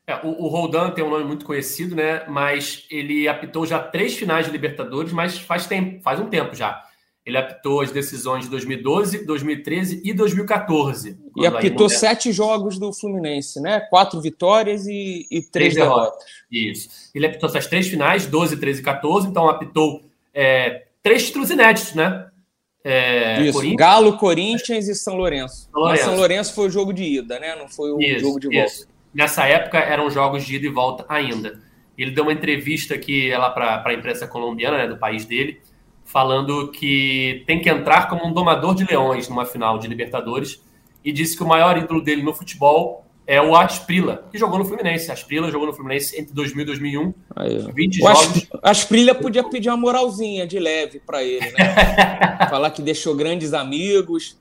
A: É, o, o Roldan tem um nome muito conhecido, né? Mas ele apitou já três finais de Libertadores, mas faz tempo, faz um tempo já. Ele apitou as decisões de 2012, 2013 e 2014.
B: E apitou sete jogos do Fluminense, né? Quatro vitórias e, e três, três derrotas. derrotas.
A: Isso. Ele apitou essas três finais, 12, 13 e 14, então apitou é, três títulos inéditos, né?
B: É, Isso, Corinthians, Galo, Corinthians e São Lourenço. São Lourenço. Mas São Lourenço foi o jogo de ida, né? Não foi o isso, jogo de volta. Isso
A: nessa época eram jogos de ida e volta ainda. Ele deu uma entrevista aqui lá para a imprensa colombiana, né, do país dele, falando que tem que entrar como um domador de leões numa final de Libertadores e disse que o maior ídolo dele no futebol é o Asprila, que jogou no Fluminense. Asprila jogou no Fluminense entre 2000 e 2001. Aí, 20 o jogos.
B: Asprila podia pedir uma moralzinha de leve para ele, né? Falar que deixou grandes amigos.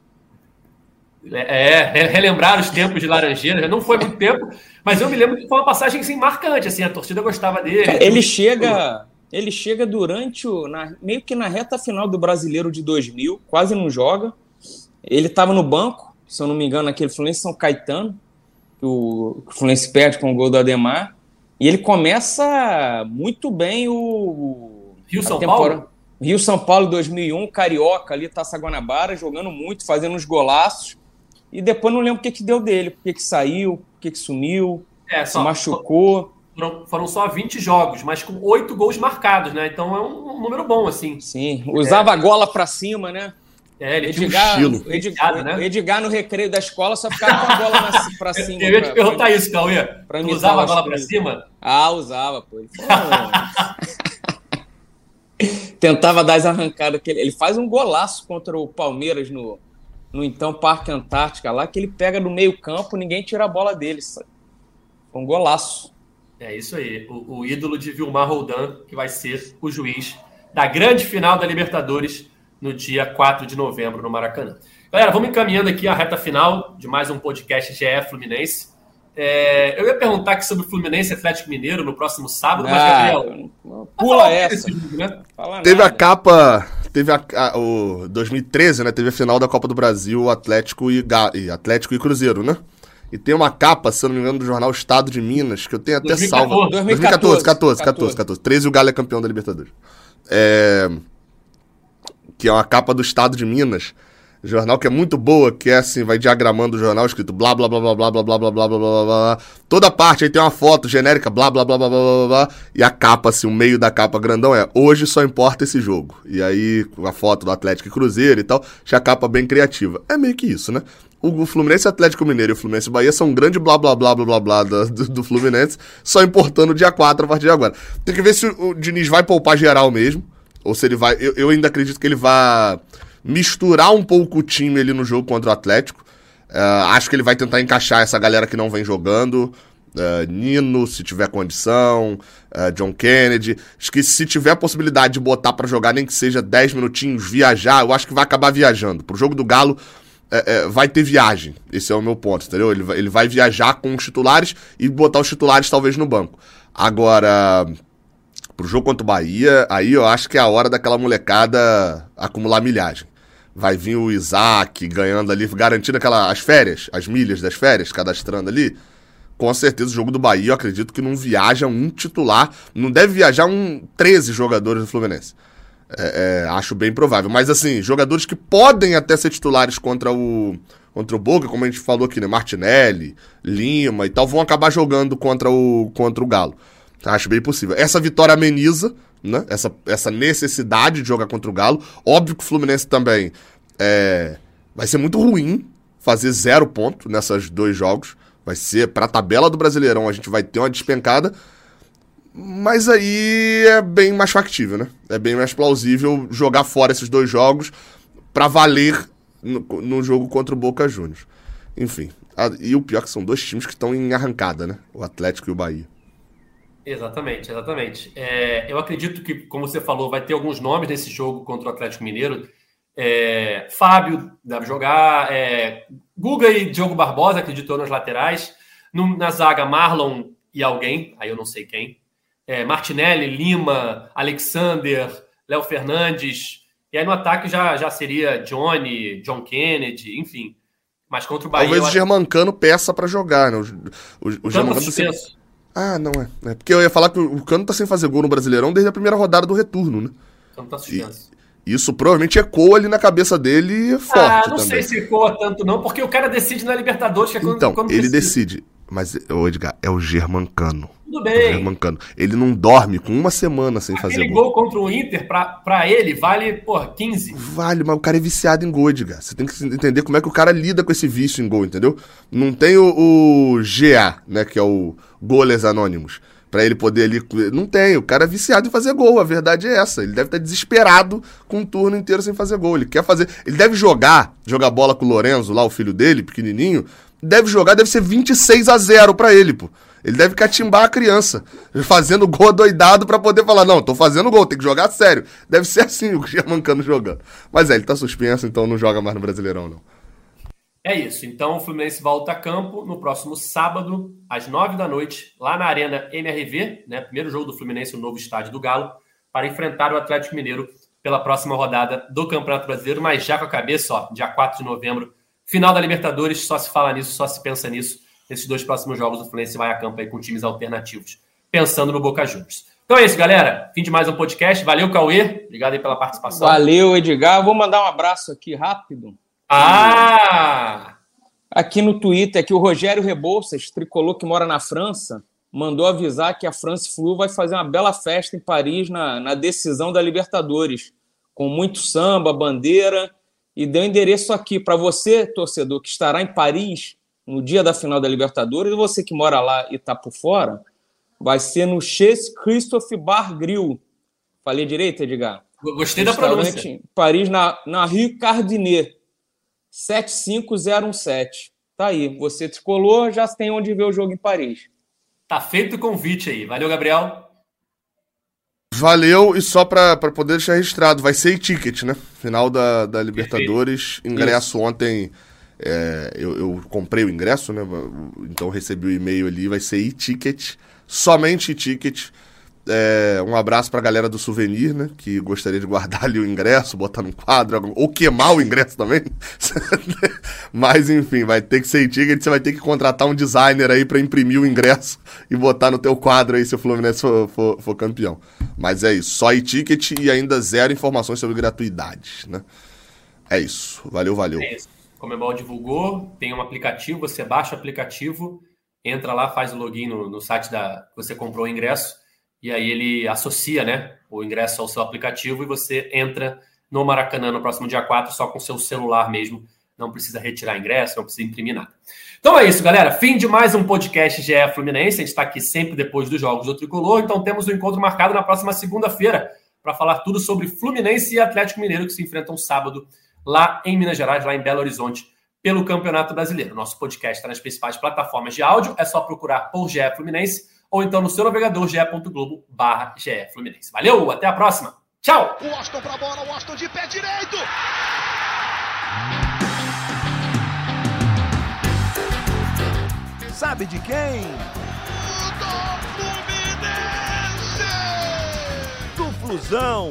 A: É, é, relembrar os tempos de Laranjeira, não foi muito tempo, mas eu me lembro que foi uma passagem assim, marcante, assim, a torcida gostava dele.
B: Ele chega, ele chega durante o, na, meio que na reta final do Brasileiro de 2000, quase não joga. Ele estava no banco, se eu não me engano, aquele Fluminense São Caetano, o, que o Fluminense perde com o gol do Ademar, e ele começa muito bem o
A: Rio São Paulo.
B: Rio São Paulo 2001, Carioca ali, Taça Guanabara, jogando muito, fazendo uns golaços. E depois não lembro o que, que deu dele, por que, saiu, por que, sumiu, é, só, se machucou.
A: Foram, foram, só 20 jogos, mas com oito gols marcados, né? Então é um, um número bom, assim.
B: Sim, usava é. a gola para cima, né?
A: É, ele Edgar, tinha um estilo.
B: Edgar, né? Edgar no recreio da escola só ficava com a bola pra cima.
A: Eu ia te perguntar pra, isso, Cauê. Pra tu usava a bola pra cima?
B: Ah, usava, pô. Tentava dar as arrancadas. Que ele, ele faz um golaço contra o Palmeiras no, no então Parque Antártica lá, que ele pega no meio campo, ninguém tira a bola dele. Sabe? Um golaço.
A: É isso aí. O, o ídolo de Vilmar Roldan, que vai ser o juiz da grande final da Libertadores no dia 4 de novembro no Maracanã. Galera, vamos encaminhando aqui a reta final de mais um podcast GE Fluminense. É, eu ia perguntar aqui sobre o Fluminense Atlético Mineiro no próximo sábado, mas, ah, Gabriel.
B: Pula essa. Jogo,
C: né? Teve nada. a capa. Teve a, a, o 2013, né? Teve a final da Copa do Brasil, Atlético e, e Atlético e Cruzeiro, né? E tem uma capa, se eu não me engano, do jornal Estado de Minas, que eu tenho até 2014, salvo. 2014, 2014, 14, 14, 14. 13 e o Galo é campeão da Libertadores. É, que é uma capa do Estado de Minas. Jornal que é muito boa, que é assim, vai diagramando o jornal escrito blá blá blá blá blá blá blá blá blá blá blá blá Toda parte aí tem uma foto genérica, blá blá blá blá blá blá blá e a capa, assim, o meio da capa grandão é hoje só importa esse jogo. E aí, a foto do Atlético e Cruzeiro e tal, já capa bem criativa. É meio que isso, né? O Fluminense Atlético Mineiro e o Fluminense Bahia são um grande blá blá blá blá blá blá do, do Fluminense, só importando dia 4 a partir de agora. Tem que ver se o Diniz vai poupar geral mesmo ou se ele vai. Eu, eu ainda acredito que ele vai misturar um pouco o time ali no jogo contra o Atlético. Uh, acho que ele vai tentar encaixar essa galera que não vem jogando. Uh, Nino, se tiver condição, uh, John Kennedy. Acho que se tiver a possibilidade de botar para jogar, nem que seja 10 minutinhos, viajar, eu acho que vai acabar viajando. Pro jogo do Galo, é, é, vai ter viagem. Esse é o meu ponto, entendeu? Ele vai, ele vai viajar com os titulares e botar os titulares talvez no banco. Agora, pro jogo contra o Bahia, aí eu acho que é a hora daquela molecada acumular milhagem. Vai vir o Isaac ganhando ali, garantindo aquela, as férias, as milhas das férias, cadastrando ali. Com certeza o jogo do Bahia, eu acredito que não viaja um titular, não deve viajar um 13 jogadores do Fluminense. É, é, acho bem provável. Mas assim, jogadores que podem até ser titulares contra o contra o Boca, como a gente falou aqui, né? Martinelli, Lima e tal, vão acabar jogando contra o, contra o Galo. Acho bem possível. Essa vitória ameniza, né? Essa, essa necessidade de jogar contra o Galo. Óbvio que o Fluminense também é, vai ser muito ruim fazer zero ponto nesses dois jogos. Vai ser, para a tabela do Brasileirão, a gente vai ter uma despencada. Mas aí é bem mais factível, né? É bem mais plausível jogar fora esses dois jogos para valer no, no, jogo contra o Boca Juniors. Enfim. A, e o pior é que são dois times que estão em arrancada, né? O Atlético e o Bahia.
A: Exatamente, exatamente. É, eu acredito que, como você falou, vai ter alguns nomes nesse jogo contra o Atlético Mineiro. É, Fábio deve jogar, é, Guga e Diogo Barbosa acreditou nas laterais. No, na zaga, Marlon e alguém, aí eu não sei quem. É, Martinelli, Lima, Alexander, Léo Fernandes. E aí no ataque já, já seria Johnny, John Kennedy, enfim. Mas contra o Bahia.
C: Talvez o Germancano peça para jogar, né? O, o, o, o Germancano. Ah, não é. é. Porque eu ia falar que o Cano tá sem fazer gol no Brasileirão desde a primeira rodada do retorno, né?
A: Cano tá suspenso.
C: E isso provavelmente ecoa ali na cabeça dele forte. Ah,
A: não
C: também.
A: sei se ecoa tanto, não, porque o cara decide na Libertadores, que é quando,
C: então,
A: quando
C: ele decide. Mas, ô Edgar, é o Germancano.
A: Tudo bem.
C: O Germancano. Ele não dorme com uma semana sem Aquele fazer
A: gol. gol contra o Inter, pra, pra ele, vale, porra, 15.
C: Vale, mas o cara é viciado em gol, Edgar. Você tem que entender como é que o cara lida com esse vício em gol, entendeu? Não tem o, o GA, né, que é o Goles Anônimos para ele poder ali. Não tem, o cara é viciado em fazer gol, a verdade é essa. Ele deve estar desesperado com um turno inteiro sem fazer gol. Ele quer fazer. Ele deve jogar, jogar bola com o Lorenzo, lá, o filho dele, pequenininho. Deve jogar, deve ser 26 a 0 para ele, pô. Ele deve catimbar a criança, fazendo gol doidado para poder falar: não, tô fazendo gol, tem que jogar sério. Deve ser assim o Germancano jogando. Mas é, ele tá suspenso, então não joga mais no Brasileirão, não.
A: É isso. Então o Fluminense volta a campo no próximo sábado, às nove da noite, lá na Arena MRV, né? Primeiro jogo do Fluminense, o novo estádio do Galo, para enfrentar o Atlético Mineiro pela próxima rodada do Campeonato Brasileiro, mas já com a cabeça, ó, dia 4 de novembro, final da Libertadores, só se fala nisso, só se pensa nisso. Nesses dois próximos jogos, o Fluminense vai a campo aí com times alternativos, pensando no Boca Juniors. Então é isso, galera. Fim de mais um podcast. Valeu, Cauê. Obrigado aí pela participação.
B: Valeu, Edgar. Vou mandar um abraço aqui rápido
A: ah!
B: Aqui no Twitter, que o Rogério Rebouças, tricolor que mora na França, mandou avisar que a France Flu vai fazer uma bela festa em Paris na, na decisão da Libertadores, com muito samba, bandeira, e deu endereço aqui para você, torcedor, que estará em Paris no dia da final da Libertadores, e você que mora lá e está por fora, vai ser no Chez Christophe Bar Grill. Falei direito, Edgar?
A: Gostei da pronúncia.
B: Paris, na, na Rue Cardinet. 75017. Tá aí, você tricolor, já tem onde ver o jogo em Paris.
A: Tá feito o convite aí. Valeu, Gabriel.
C: Valeu, e só para poder deixar registrado, vai ser e-ticket, né? Final da, da Libertadores, Perfeito. ingresso Isso. ontem, é, eu, eu, comprei o ingresso, né? Então recebi o e-mail ali, vai ser e-ticket, somente e-ticket. É, um abraço pra galera do souvenir, né? Que gostaria de guardar ali o ingresso, botar num quadro, ou queimar o ingresso também. Mas enfim, vai ter que ser ticket, você vai ter que contratar um designer aí para imprimir o ingresso e botar no teu quadro aí se o Fluminense for, for, for campeão. Mas é isso, só e-ticket e ainda zero informações sobre gratuidade, né? É isso, valeu, valeu. É isso.
A: Comebol divulgou, tem um aplicativo, você baixa o aplicativo, entra lá, faz o login no, no site da você comprou o ingresso e aí ele associa né, o ingresso ao seu aplicativo e você entra no Maracanã no próximo dia 4 só com seu celular mesmo. Não precisa retirar ingresso, não precisa imprimir nada. Então é isso, galera. Fim de mais um podcast GE Fluminense. A gente está aqui sempre depois dos jogos do Tricolor. Então temos o um encontro marcado na próxima segunda-feira para falar tudo sobre Fluminense e Atlético Mineiro que se enfrentam sábado lá em Minas Gerais, lá em Belo Horizonte, pelo Campeonato Brasileiro. Nosso podcast está nas principais plataformas de áudio. É só procurar por GE Fluminense ou então no seu navegador ge.globo barra Fluminense. Valeu, até a próxima. Tchau! O Washington pra bola, o Washington de pé direito!
F: Sabe de quem?
G: Do Fluminense!
F: Do Flusão,